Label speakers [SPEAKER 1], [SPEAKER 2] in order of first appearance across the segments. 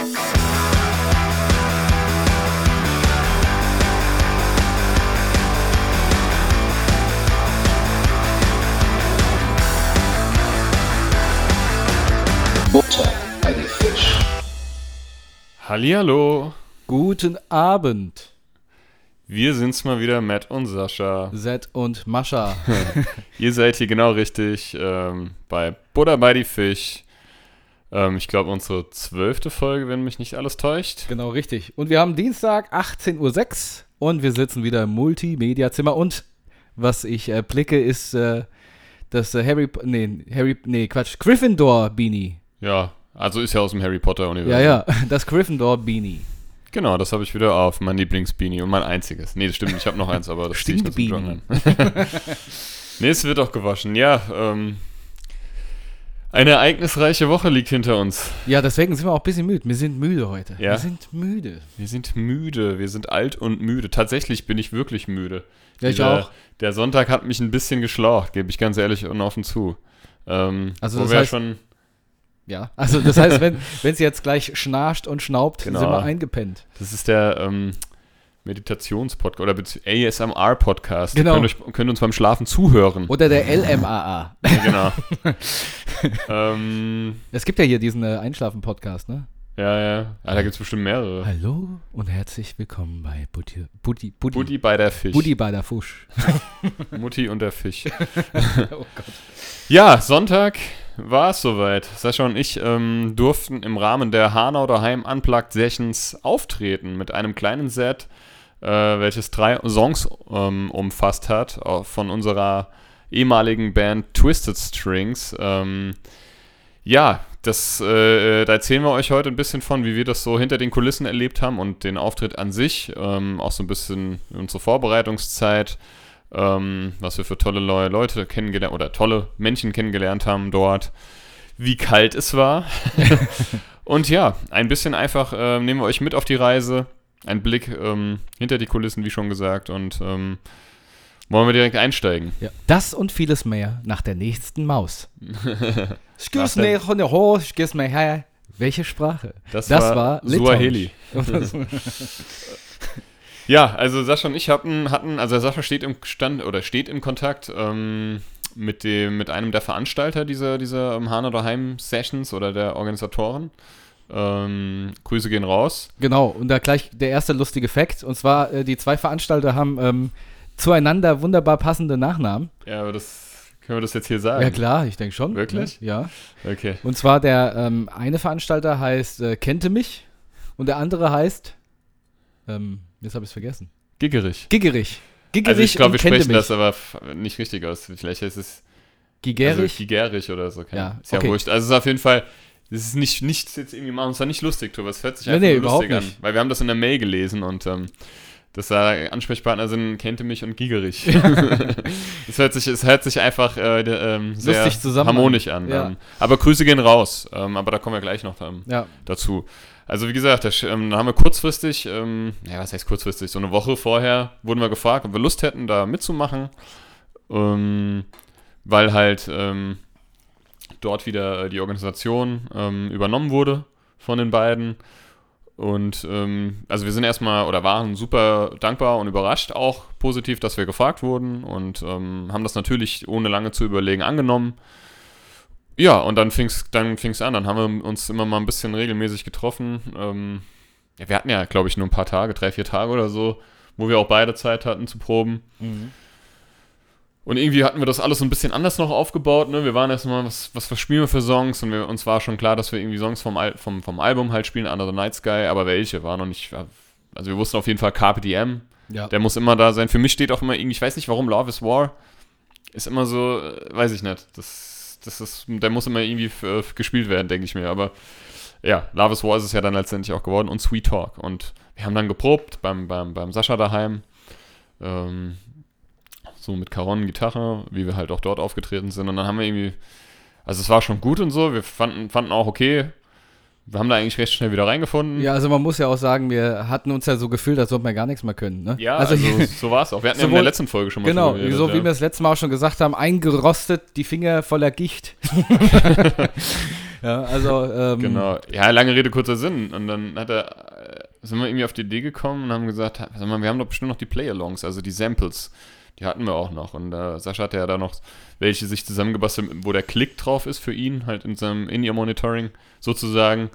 [SPEAKER 1] Butter bei die Fisch.
[SPEAKER 2] Hallihallo,
[SPEAKER 3] Guten Abend,
[SPEAKER 2] wir sind's mal wieder, Matt und Sascha.
[SPEAKER 3] Zed und Mascha.
[SPEAKER 2] Ihr seid hier genau richtig ähm, bei Butter bei die Fisch. Ähm, ich glaube, unsere zwölfte Folge, wenn mich nicht alles täuscht.
[SPEAKER 3] genau richtig. Und wir haben Dienstag 18.06 Uhr und wir sitzen wieder im Multimedia-Zimmer. Und was ich äh, blicke, ist äh, das äh, Harry, nee, Harry, nee, Quatsch, Gryffindor-Beanie.
[SPEAKER 2] Ja, also ist ja aus dem Harry Potter-Universum.
[SPEAKER 3] Ja, ja, das Gryffindor-Beanie.
[SPEAKER 2] Genau, das habe ich wieder auf, mein Lieblingsbeanie und mein einziges. Nee, das stimmt, ich habe noch eins, aber das zieh ich. Joggen an. nee, es wird auch gewaschen. Ja, ähm, eine ereignisreiche Woche liegt hinter uns.
[SPEAKER 3] Ja, deswegen sind wir auch ein bisschen müde. Wir sind müde heute.
[SPEAKER 2] Ja?
[SPEAKER 3] Wir sind müde.
[SPEAKER 2] Wir sind müde, wir sind alt und müde. Tatsächlich bin ich wirklich müde.
[SPEAKER 3] Ja, ich
[SPEAKER 2] Dieser-
[SPEAKER 3] auch.
[SPEAKER 2] Der Sonntag hat mich ein bisschen geschlaucht, gebe ich ganz ehrlich und offen zu. Ähm,
[SPEAKER 3] Also
[SPEAKER 2] wo
[SPEAKER 3] das
[SPEAKER 2] wir
[SPEAKER 3] heißt-
[SPEAKER 2] schon,
[SPEAKER 3] Ja, also das heißt, wenn es jetzt gleich schnarcht und schnaubt,
[SPEAKER 2] Genau.
[SPEAKER 3] sind wir eingepennt.
[SPEAKER 2] das ist der ähm, Meditationspodcast oder ASMR-Podcast.
[SPEAKER 3] Genau.
[SPEAKER 2] Ihr könnt, euch, könnt uns beim Schlafen zuhören.
[SPEAKER 3] Oder der LMAA.
[SPEAKER 2] Ja, genau. ähm,
[SPEAKER 3] Es gibt ja hier diesen äh, Einschlafen-Podcast, ne?
[SPEAKER 2] ja, ja. Ah, da gibt es bestimmt mehrere.
[SPEAKER 3] Hallo und herzlich willkommen bei Butti, Butti, Butti,
[SPEAKER 2] Buddy bei der Fisch.
[SPEAKER 3] Buddy bei der Fusch.
[SPEAKER 2] Mutti und der Fisch.
[SPEAKER 3] oh Gott.
[SPEAKER 2] Ja, Sonntag war es soweit. Sascha und ich ähm, durften im Rahmen der Hanau daheim Unplugged Sessions auftreten mit einem kleinen Set, äh, welches drei Songs ähm, umfasst hat, von unserer ehemaligen Band Twisted Strings. Ähm, ja, das, äh, da erzählen wir euch heute ein bisschen von, wie wir das so hinter den Kulissen erlebt haben und den Auftritt an sich, ähm, auch so ein bisschen unsere Vorbereitungszeit, ähm, was wir für tolle neue Leute kennengelernt oder tolle Menschen kennengelernt haben dort, wie kalt es war. und ja, ein bisschen einfach ähm, nehmen wir euch mit auf die Reise, ein Blick ähm, hinter die Kulissen, wie schon gesagt, und ähm, wollen wir direkt einsteigen.
[SPEAKER 3] Ja. Das und vieles mehr nach der nächsten Maus. Excuse me, Hunde, ho, excuse me, hi. Welche Sprache?
[SPEAKER 2] Das,
[SPEAKER 3] Das
[SPEAKER 2] war,
[SPEAKER 3] war
[SPEAKER 2] Suaheli. Ja, also Sascha und ich hatten, hatten also Sascha steht im Stand oder steht im Kontakt ähm, mit dem, mit einem der Veranstalter dieser, dieser ähm, Hahn oder Heim Sessions oder der Organisatoren. Ähm, Grüße gehen raus.
[SPEAKER 3] genau, und da gleich der erste lustige Fakt. Und zwar, äh, die zwei Veranstalter haben ähm, zueinander wunderbar passende Nachnamen.
[SPEAKER 2] Ja, aber das können wir das jetzt hier sagen.
[SPEAKER 3] Ja klar, ich denke schon.
[SPEAKER 2] Wirklich?
[SPEAKER 3] Ja.
[SPEAKER 2] Okay.
[SPEAKER 3] Und zwar der ähm, eine Veranstalter heißt äh, Kennte mich und der andere heißt, ähm, jetzt habe ich es vergessen.
[SPEAKER 2] Giggerich.
[SPEAKER 3] Giggerich. Giggerich
[SPEAKER 2] Also ich glaube, wir sprechen
[SPEAKER 3] mich.
[SPEAKER 2] das aber nicht richtig aus. Vielleicht heißt es
[SPEAKER 3] Gigerich.
[SPEAKER 2] Also Gigerich oder so. keine-
[SPEAKER 3] Ja,
[SPEAKER 2] ist ja
[SPEAKER 3] okay.
[SPEAKER 2] wurscht. Also es ist auf jeden Fall, das ist nicht, nichts jetzt irgendwie, machen uns da nicht lustig drüber. Es hört sich
[SPEAKER 3] Nee,
[SPEAKER 2] einfach
[SPEAKER 3] nee, überhaupt
[SPEAKER 2] lustig
[SPEAKER 3] nicht.
[SPEAKER 2] an. Weil wir haben das in der Mail gelesen und ähm, dass da Ansprechpartner sind, kennte mich und Gigerich. es, hört sich, es hört sich einfach äh, ähm, sehr harmonisch
[SPEAKER 3] an. Ja.
[SPEAKER 2] Ähm, aber Grüße gehen raus. Ähm, aber da kommen wir gleich noch ähm,
[SPEAKER 3] ja,
[SPEAKER 2] dazu. Also wie gesagt, ähm, da haben wir kurzfristig, ähm, ja was heißt kurzfristig, so eine Woche vorher wurden wir gefragt, ob wir Lust hätten, da mitzumachen, weil halt dort wieder äh, die Organisation ähm, übernommen wurde von den beiden. Und ähm, also wir sind erstmal oder waren super dankbar und überrascht auch positiv, dass wir gefragt wurden und ähm, haben das natürlich ohne lange zu überlegen angenommen. Ja, und dann fing es dann fing's an. Dann haben wir uns immer mal ein bisschen regelmäßig getroffen. Ähm, ja, wir hatten ja, glaube ich, nur ein paar Tage, drei, vier Tage oder so, wo wir auch beide Zeit hatten zu proben. Und irgendwie hatten wir das alles so ein bisschen anders noch aufgebaut. Ne? Wir waren erstmal, was, was, was spielen wir für Songs? Und wir, uns war schon klar, dass wir irgendwie Songs vom, Al vom, vom Album halt spielen, the Night Sky, aber welche war noch nicht. Also wir wussten auf jeden Fall Carpe Diem.
[SPEAKER 3] ja.
[SPEAKER 2] Der muss immer da sein. Für mich steht auch immer irgendwie, ich weiß nicht warum, Love is War ist immer so, äh, weiß ich nicht. Das, das ist, der muss immer irgendwie gespielt werden, denke ich mir. Aber ja, Love is War ist es ja dann letztendlich auch geworden und Sweet Talk. Und wir haben dann geprobt beim, beim, beim Sascha daheim. Ähm, so mit Caron, Gitarre, wie wir halt auch dort aufgetreten sind. Und dann haben wir irgendwie, also es war schon gut und so. Wir fanden, fanden auch okay. Wir haben da eigentlich recht schnell wieder reingefunden.
[SPEAKER 3] ja, also man muss ja auch sagen, wir hatten uns ja so gefühlt, als ob wir gar nichts mehr können. Ne?
[SPEAKER 2] Ja,
[SPEAKER 3] also,
[SPEAKER 2] also, so war es auch. Wir hatten ja in der
[SPEAKER 3] sowohl-
[SPEAKER 2] letzten Folge schon mal
[SPEAKER 3] genau,
[SPEAKER 2] geredet,
[SPEAKER 3] so
[SPEAKER 2] ja.
[SPEAKER 3] wie wir das letzte Mal auch schon gesagt haben, eingerostet, die Finger voller Gicht. Ja, also, ähm,
[SPEAKER 2] Genau. Ja, lange Rede, kurzer Sinn. Und dann hat er, äh, sind wir irgendwie auf die Idee gekommen und haben gesagt, sag mal, wir haben doch bestimmt noch die Play-Alongs, also die Samples. Die hatten wir auch noch. Und äh, Sascha hatte ja da noch welche sich zusammengebastelt, wo der Klick drauf ist für ihn, halt in seinem In-Ear-Monitoring sozusagen.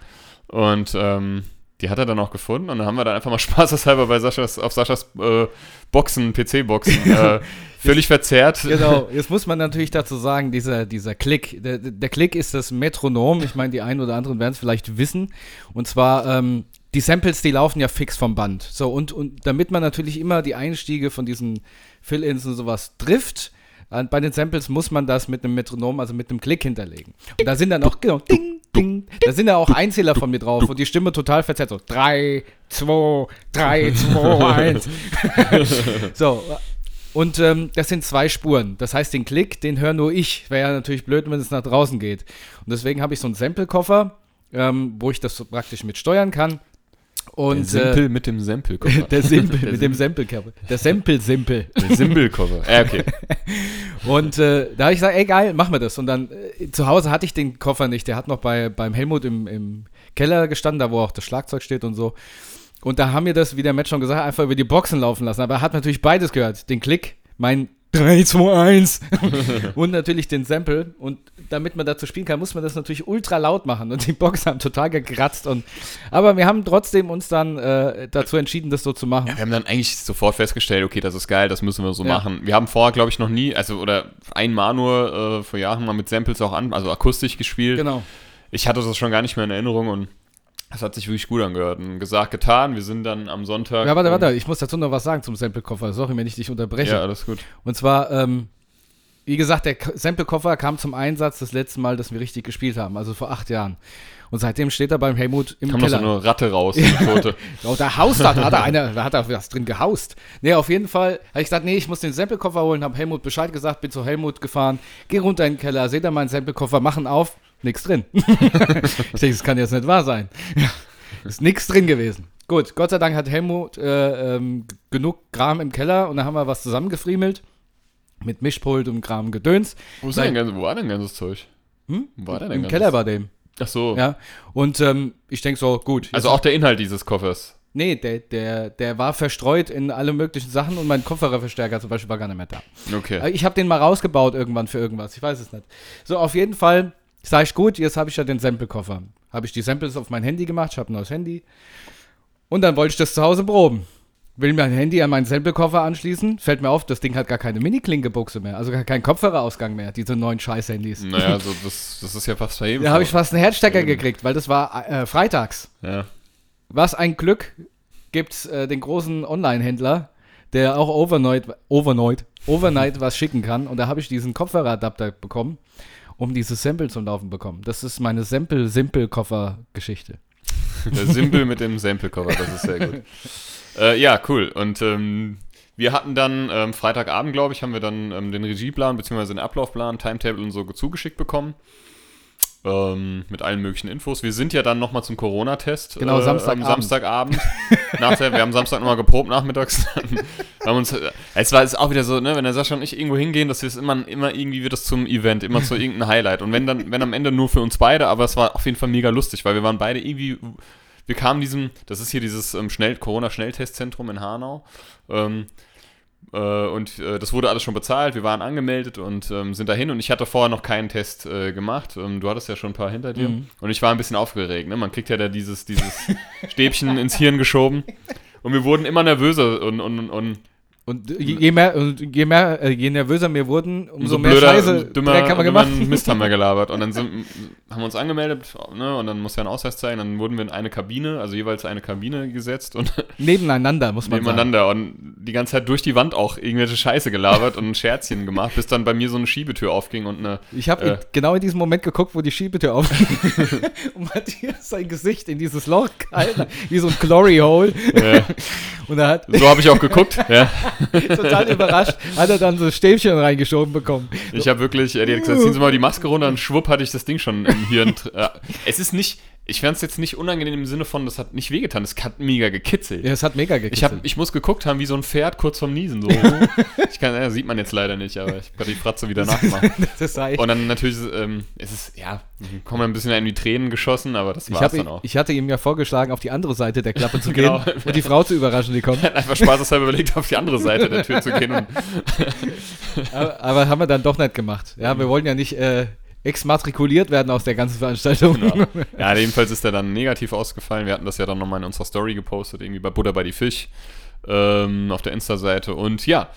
[SPEAKER 2] Und ähm, die hat er dann auch gefunden und dann haben wir dann einfach mal spaßeshalber bei Saschas, auf Saschas äh, Boxen, PC-Boxen, äh, völlig verzerrt.
[SPEAKER 3] Genau, jetzt muss man natürlich dazu sagen, dieser, dieser Klick, der, der Klick ist das Metronom. Ich meine, die einen oder anderen werden es vielleicht wissen. Und zwar, ähm, die Samples, die laufen ja fix vom Band. So, und, und damit man natürlich immer die Einstiege von diesen Fill-Ins und sowas trifft, äh, bei den Samples muss man das mit einem Metronom, also mit einem Klick hinterlegen. Und da sind dann auch, genau, ding, ding, da sind ja auch Einzähler von mir drauf und die Stimme total verzerrt. So, 3, 2, 3, 2, 1. so, und ähm, das sind zwei Spuren. Das heißt, den Klick, den höre nur ich. Wäre ja natürlich blöd, wenn es nach draußen geht. Und deswegen habe ich so einen Sample-Koffer, ähm, wo ich das so praktisch mit steuern kann. Und,
[SPEAKER 2] der Simpel
[SPEAKER 3] äh,
[SPEAKER 2] mit dem Sample-Cover.
[SPEAKER 3] der Simpel, mit dem Sample-Cover. Der Sample-Simpel.
[SPEAKER 2] Der Simpel-Cover. Äh, okay.
[SPEAKER 3] Und äh, da habe ich gesagt, ey geil, machen wir das. Und dann äh, zu Hause hatte ich den Koffer nicht. Der hat noch bei, beim Helmut im, im Keller gestanden, da wo auch das Schlagzeug steht und so. Und da haben wir das, wie der Matt schon gesagt hat, einfach über die Boxen laufen lassen. Aber er hat natürlich beides gehört. Den Klick, mein 3, 2, 1 und natürlich den Sample. Und damit man dazu spielen kann, muss man das natürlich ultra laut machen. Und die Boxen haben total gekratzt. Und, aber wir haben trotzdem uns dann äh, dazu entschieden, das so zu machen.
[SPEAKER 2] Ja, wir haben dann eigentlich sofort festgestellt, okay, das ist geil, das müssen wir so
[SPEAKER 3] Ja.
[SPEAKER 2] machen. Wir haben vorher, glaube ich, noch nie, also oder einmal nur äh, vor Jahren mal mit Samples auch an, also akustisch gespielt.
[SPEAKER 3] Genau.
[SPEAKER 2] Ich hatte das schon gar nicht mehr in Erinnerung und das hat sich wirklich gut angehört. Und gesagt, getan. Wir sind dann am Sonntag.
[SPEAKER 3] Ja, warte, warte, ich muss dazu noch was sagen zum Sample-Koffer. Sorry, wenn ich dich unterbreche.
[SPEAKER 2] Ja, alles gut.
[SPEAKER 3] Und zwar, ähm, wie gesagt, der Sample-Koffer kam zum Einsatz das letzte Mal, dass wir richtig gespielt haben, also vor acht Jahren. Und seitdem steht er beim Helmut im
[SPEAKER 2] Kam noch so
[SPEAKER 3] Keller.
[SPEAKER 2] eine Ratte raus, die.
[SPEAKER 3] Oh, da haust da, da hat er einer, da hat er was drin gehaust. Nee, auf jeden Fall habe ich gesagt, nee, ich muss den Sample-Koffer holen, habe Helmut Bescheid gesagt, bin zu Helmut gefahren, geh runter in den Keller, seht ihr meinen Sample-Koffer, machen auf, nix drin. ich denke, das kann jetzt nicht wahr sein. Ist nix drin gewesen. Gut, Gott sei Dank hat Helmut äh, ähm, genug Kram im Keller und dann haben wir was zusammengefriemelt mit Mischpult und Kram Gedöns.
[SPEAKER 2] Wo, ist denn wo war denn ganzes Zeug?
[SPEAKER 3] Hm?
[SPEAKER 2] Wo war denn
[SPEAKER 3] Im
[SPEAKER 2] ganzes-
[SPEAKER 3] Keller bei dem.
[SPEAKER 2] Ach so.
[SPEAKER 3] Ja. Und ähm, ich denke so, gut.
[SPEAKER 2] Also auch der Inhalt dieses Koffers.
[SPEAKER 3] Nee, der, der, der war verstreut in alle möglichen Sachen und mein Kopfhörerverstärker zum Beispiel war gar nicht mehr da.
[SPEAKER 2] Okay.
[SPEAKER 3] Äh, Ich habe den mal rausgebaut irgendwann für irgendwas, ich weiß es nicht. So, auf jeden Fall sag ich, gut, jetzt habe ich ja den Sample-Koffer. Habe ich die Samples auf mein Handy gemacht, ich habe ein neues Handy. Und dann wollte ich das zu Hause proben. Will mein Handy an meinen Sample-Koffer anschließen, fällt mir auf, das Ding hat gar keine Mini-Klinke-Buchse mehr, also gar keinen Kopfhörerausgang mehr, diese neuen Scheiß-Handys.
[SPEAKER 2] Naja, also das, das ist ja fast verheben.
[SPEAKER 3] Da habe ich fast einen Herzstecker gekriegt, weil das war äh, freitags.
[SPEAKER 2] Ja.
[SPEAKER 3] Was ein Glück gibt's äh, den großen Online-Händler, der auch overnight, overnight, overnight was schicken kann. Und da habe ich diesen Kopfhöreradapter bekommen, um dieses Sample zum Laufen bekommen. Das ist meine Sample-Simple-Koffer-Geschichte.
[SPEAKER 2] Der Simpel mit dem Sample-Cover, das ist sehr gut. äh, ja, cool. Und ähm, wir hatten dann ähm, Freitagabend, glaube ich, haben wir dann ähm, den Regieplan bzw. den Ablaufplan, Timetable und so zugeschickt bekommen. Ähm, mit allen möglichen Infos. Wir sind ja dann nochmal zum Corona-Test.
[SPEAKER 3] Genau,
[SPEAKER 2] äh,
[SPEAKER 3] Samstagabend.
[SPEAKER 2] Am Samstagabend. Der, wir haben Samstag nochmal geprobt nachmittags. Wir haben uns, äh, es war es auch wieder so, ne, wenn der Sascha und ich irgendwo hingehen, das ist immer, immer irgendwie wird das zum Event, immer zu irgendeinem Highlight. Und wenn dann, wenn am Ende nur für uns beide, aber es war auf jeden Fall mega lustig, weil wir waren beide irgendwie, wir kamen diesem, das ist hier dieses ähm, Schnell, Corona-Schnelltestzentrum in Hanau. Ähm, äh, und äh, das wurde alles schon bezahlt, wir waren angemeldet und ähm, sind dahin und ich hatte vorher noch keinen Test äh, gemacht. Ähm, du hattest ja schon ein paar hinter dir
[SPEAKER 3] Mhm.
[SPEAKER 2] und ich war ein bisschen aufgeregt. Ne? Man kriegt ja da dieses, dieses Stäbchen ins Hirn geschoben und wir wurden immer nervöser und, und, und
[SPEAKER 3] Und je, mehr, und je mehr, äh, je nervöser wir wurden, umso
[SPEAKER 2] umso
[SPEAKER 3] mehr
[SPEAKER 2] blöder,
[SPEAKER 3] Scheiße
[SPEAKER 2] dümmer,
[SPEAKER 3] Dreck haben wir gemacht.
[SPEAKER 2] Mist haben wir gelabert. Und dann sind, haben wir uns angemeldet ne? und dann muss ja ein Ausweis zeigen. Dann wurden wir in eine Kabine, also jeweils eine Kabine gesetzt und
[SPEAKER 3] Nebeneinander, muss man sagen.
[SPEAKER 2] nebeneinander und die ganze Zeit durch die Wand auch irgendwelche Scheiße gelabert und Scherzchen gemacht, bis dann bei mir so eine Schiebetür aufging und eine.
[SPEAKER 3] Ich habe
[SPEAKER 2] Äh.
[SPEAKER 3] genau in diesem Moment geguckt, wo die Schiebetür aufging und Matthias sein Gesicht in dieses Loch gehalten, wie so ein Glory Hole.
[SPEAKER 2] Äh,
[SPEAKER 3] Und er hat
[SPEAKER 2] so habe ich auch geguckt. ja.
[SPEAKER 3] total überrascht, hat er dann so Stäbchen reingeschoben bekommen.
[SPEAKER 2] Ich habe wirklich, äh, die hat gesagt, ziehen Sie mal die Maske runter und schwupp hatte ich das Ding schon im Hirn. Äh, es ist nicht, ich fand es jetzt nicht unangenehm im Sinne von, das hat nicht wehgetan, es hat mega gekitzelt.
[SPEAKER 3] Ja, es hat mega gekitzelt.
[SPEAKER 2] Ich, hab, ich muss geguckt haben, wie so ein Pferd kurz vorm Niesen. So. ich kann, ja, sieht man jetzt leider nicht, aber ich kann die Fratze wieder nachmachen.
[SPEAKER 3] das ich.
[SPEAKER 2] Und dann natürlich, ähm, es ist, ja, kommen ein bisschen in die Tränen geschossen, aber das war's
[SPEAKER 3] hab,
[SPEAKER 2] dann auch.
[SPEAKER 3] ich hatte ihm ja vorgeschlagen, auf die andere Seite der Klappe zu gehen
[SPEAKER 2] Genau.
[SPEAKER 3] und die Frau zu überraschen, die kommt.
[SPEAKER 2] Er hat einfach spaßeshalber überlegt, auf die andere Seite der Tür zu gehen.
[SPEAKER 3] Aber, aber haben wir dann doch nicht gemacht. Ja, wir wollen ja nicht äh, exmatrikuliert werden aus der ganzen Veranstaltung.
[SPEAKER 2] genau. Ja, jedenfalls ist er dann negativ ausgefallen. Wir hatten das ja dann nochmal in unserer Story gepostet, irgendwie bei Buddha bei die Fisch ähm, auf der Insta-Seite. Und ja,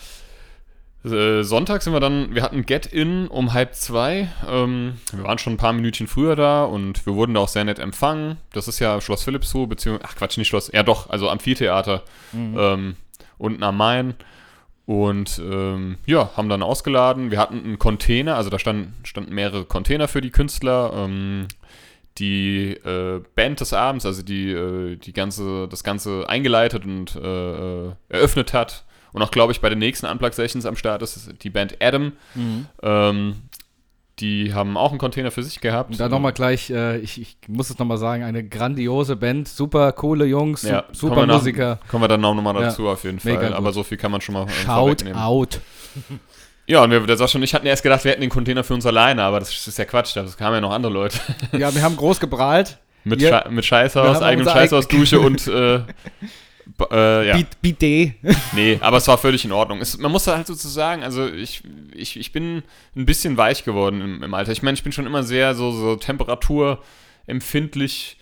[SPEAKER 2] äh, Sonntag sind wir dann, wir hatten Get-In um halb zwei. Ähm, wir waren schon ein paar Minütchen früher da und wir wurden da auch sehr nett empfangen. Das ist ja Schloss Philippsruhe, beziehungsweise, ach Quatsch, nicht Schloss, ja doch, also Amphitheater ähm, unten am Main. Und ähm, ja, haben dann ausgeladen. Wir hatten einen Container, also da standen, standen mehrere Container für die Künstler. Ähm, die äh, Band des Abends, also die, äh, die ganze, das Ganze eingeleitet und äh, äh, eröffnet hat. Und auch, glaube ich, bei den nächsten Unplugged-Sessions am Start ist die Band Adam. Ähm, die haben auch einen Container für sich gehabt.
[SPEAKER 3] Und dann nochmal gleich, äh, ich, ich muss es nochmal sagen, eine grandiose Band, super coole Jungs,
[SPEAKER 2] ja,
[SPEAKER 3] su- super
[SPEAKER 2] kommen wir nach-
[SPEAKER 3] Musiker.
[SPEAKER 2] Kommen wir dann auch nochmal
[SPEAKER 3] Ja,
[SPEAKER 2] dazu auf jeden Fall. Aber so viel kann man schon mal
[SPEAKER 3] Shout
[SPEAKER 2] vorwegnehmen.
[SPEAKER 3] out.
[SPEAKER 2] Ja, und wir, der Sascha und ich hatten erst gedacht, wir hätten den Container für uns alleine, aber das ist ja Quatsch, da kamen ja noch andere Leute.
[SPEAKER 3] Ja, wir haben groß geprahlt.
[SPEAKER 2] Mit,
[SPEAKER 3] Ja.
[SPEAKER 2] Schei mit Scheißhaus, eigenem Scheißhausdusche und äh, äh, ja.
[SPEAKER 3] Bid- Bidet.
[SPEAKER 2] Nee, aber es war völlig in Ordnung. Es, man muss halt sozusagen, also ich, ich, ich bin ein bisschen weich geworden im, im Alter. Ich meine, ich bin schon immer sehr so, so temperaturempfindlich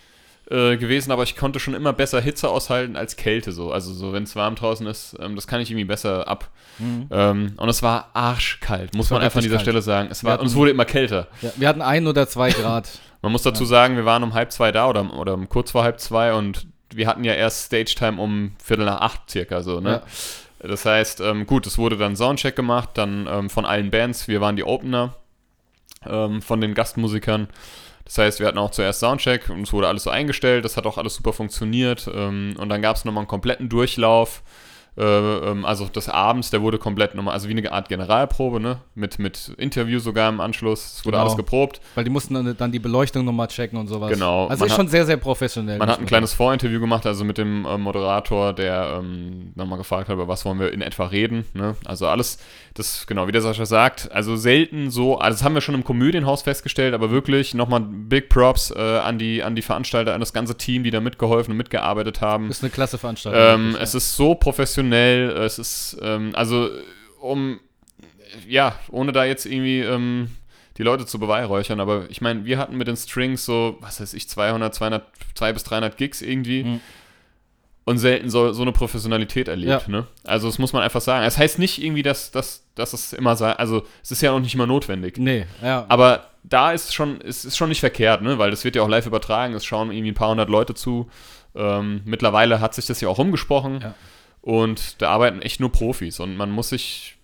[SPEAKER 2] äh, gewesen, aber ich konnte schon immer besser Hitze aushalten als Kälte so. Also so, wenn es warm draußen ist, ähm, das kann ich irgendwie besser ab. Ähm, und es war arschkalt, muss
[SPEAKER 3] Mhm. war
[SPEAKER 2] man einfach an dieser
[SPEAKER 3] kalt.
[SPEAKER 2] Stelle sagen. Es war,
[SPEAKER 3] Wir
[SPEAKER 2] und es
[SPEAKER 3] hatten-
[SPEAKER 2] wurde immer kälter.
[SPEAKER 3] Ja, wir hatten ein oder zwei Grad.
[SPEAKER 2] Man muss dazu sagen, wir waren um halb zwei da oder, oder um kurz vor halb zwei und wir hatten ja erst Stage-Time um Viertel nach acht circa so, ne? Das heißt, ähm, gut, es wurde dann Soundcheck gemacht, dann ähm, von allen Bands, wir waren die Opener ähm, von den Gastmusikern. Das heißt, wir hatten auch zuerst Soundcheck und es wurde alles so eingestellt, das hat auch alles super funktioniert. Ähm, und dann gab es nochmal einen kompletten Durchlauf. Äh, ähm, also des Abends, der wurde komplett nochmal, also wie eine Art Generalprobe, ne? Mit, mit Interview sogar im Anschluss. Es wurde
[SPEAKER 3] Genau.
[SPEAKER 2] alles geprobt.
[SPEAKER 3] Weil die mussten dann, dann die Beleuchtung nochmal checken und sowas.
[SPEAKER 2] Genau.
[SPEAKER 3] Also
[SPEAKER 2] Man
[SPEAKER 3] ist
[SPEAKER 2] hat-
[SPEAKER 3] schon sehr, sehr professionell.
[SPEAKER 2] Man hat ein kleines Vorinterview gemacht, also mit dem äh, Moderator, der ähm, nochmal gefragt hat, über was wollen wir in etwa reden. Ne? Also alles, das, genau, wie der Sascha sagt, also selten so, also das haben wir schon im Komödienhaus festgestellt, aber wirklich nochmal Big Props äh, an, die, an die Veranstalter, an das ganze Team, die da mitgeholfen und mitgearbeitet haben.
[SPEAKER 3] Ist eine klasse Veranstaltung.
[SPEAKER 2] Ähm,
[SPEAKER 3] wirklich,
[SPEAKER 2] es ist so professionell, es ist, ähm, also, um, ja, ohne da jetzt irgendwie ähm, die Leute zu beweihräuchern, aber ich meine, wir hatten mit den Strings so, was weiß ich, 200, 200, 200 bis 300 Gigs irgendwie
[SPEAKER 3] Mhm.
[SPEAKER 2] und selten so, so eine Professionalität erlebt,
[SPEAKER 3] Ja.
[SPEAKER 2] ne? Also, das muss man einfach sagen. Es heißt nicht irgendwie, dass, dass, dass es immer sei, also, es ist ja auch nicht immer notwendig.
[SPEAKER 3] Nee, ja.
[SPEAKER 2] Aber da ist schon, es ist schon nicht verkehrt, ne? Weil das wird ja auch live übertragen, es schauen irgendwie ein paar hundert Leute zu. Ähm, mittlerweile hat sich das ja auch rumgesprochen
[SPEAKER 3] Ja.
[SPEAKER 2] Und da arbeiten echt nur Profis und man muss sich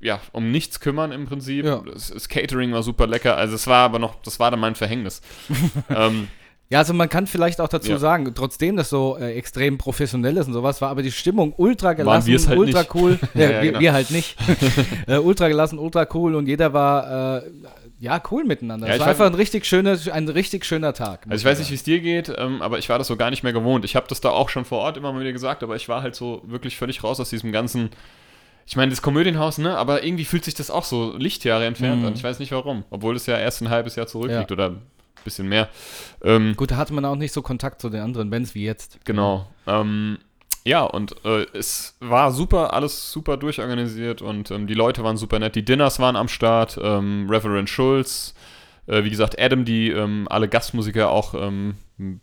[SPEAKER 2] ja um nichts kümmern im Prinzip.
[SPEAKER 3] Ja.
[SPEAKER 2] Das, das Catering war super lecker, also es war aber noch, das war dann mein Verhängnis. ähm,
[SPEAKER 3] Ja, also man kann vielleicht auch dazu
[SPEAKER 2] Ja.
[SPEAKER 3] sagen, trotzdem das so äh, extrem professionell ist und sowas, war aber die Stimmung ultra gelassen,
[SPEAKER 2] halt
[SPEAKER 3] ultra
[SPEAKER 2] nicht.
[SPEAKER 3] cool.
[SPEAKER 2] Ja,
[SPEAKER 3] ja, wir,
[SPEAKER 2] genau.
[SPEAKER 3] wir halt nicht. äh, ultra gelassen, ultra cool und jeder war äh, ja cool miteinander.
[SPEAKER 2] Ja,
[SPEAKER 3] es war einfach ein richtig schöner, ein richtig schöner Tag.
[SPEAKER 2] Also ich weiß nicht, wie es dir geht, ähm, aber ich war das so gar nicht mehr gewohnt. Ich habe das da auch schon vor Ort immer mal wieder gesagt, aber ich war halt so wirklich völlig raus aus diesem ganzen. Ich meine, das Komödienhaus, ne? Aber irgendwie fühlt sich das auch so Lichtjahre entfernt
[SPEAKER 3] Mhm.
[SPEAKER 2] an. Ich weiß nicht warum. Obwohl es ja erst ein halbes Jahr zurückliegt
[SPEAKER 3] Ja.
[SPEAKER 2] oder ein bisschen mehr. Ähm,
[SPEAKER 3] Gut, da hatte man auch nicht so Kontakt zu den anderen Bands wie jetzt.
[SPEAKER 2] Genau. Ähm, ja, und äh, es war super, alles super durchorganisiert und ähm, die Leute waren super nett. Die Dinners waren am Start, ähm, Reverend Schulz, äh, wie gesagt, Adam, die ähm, alle Gastmusiker auch ähm,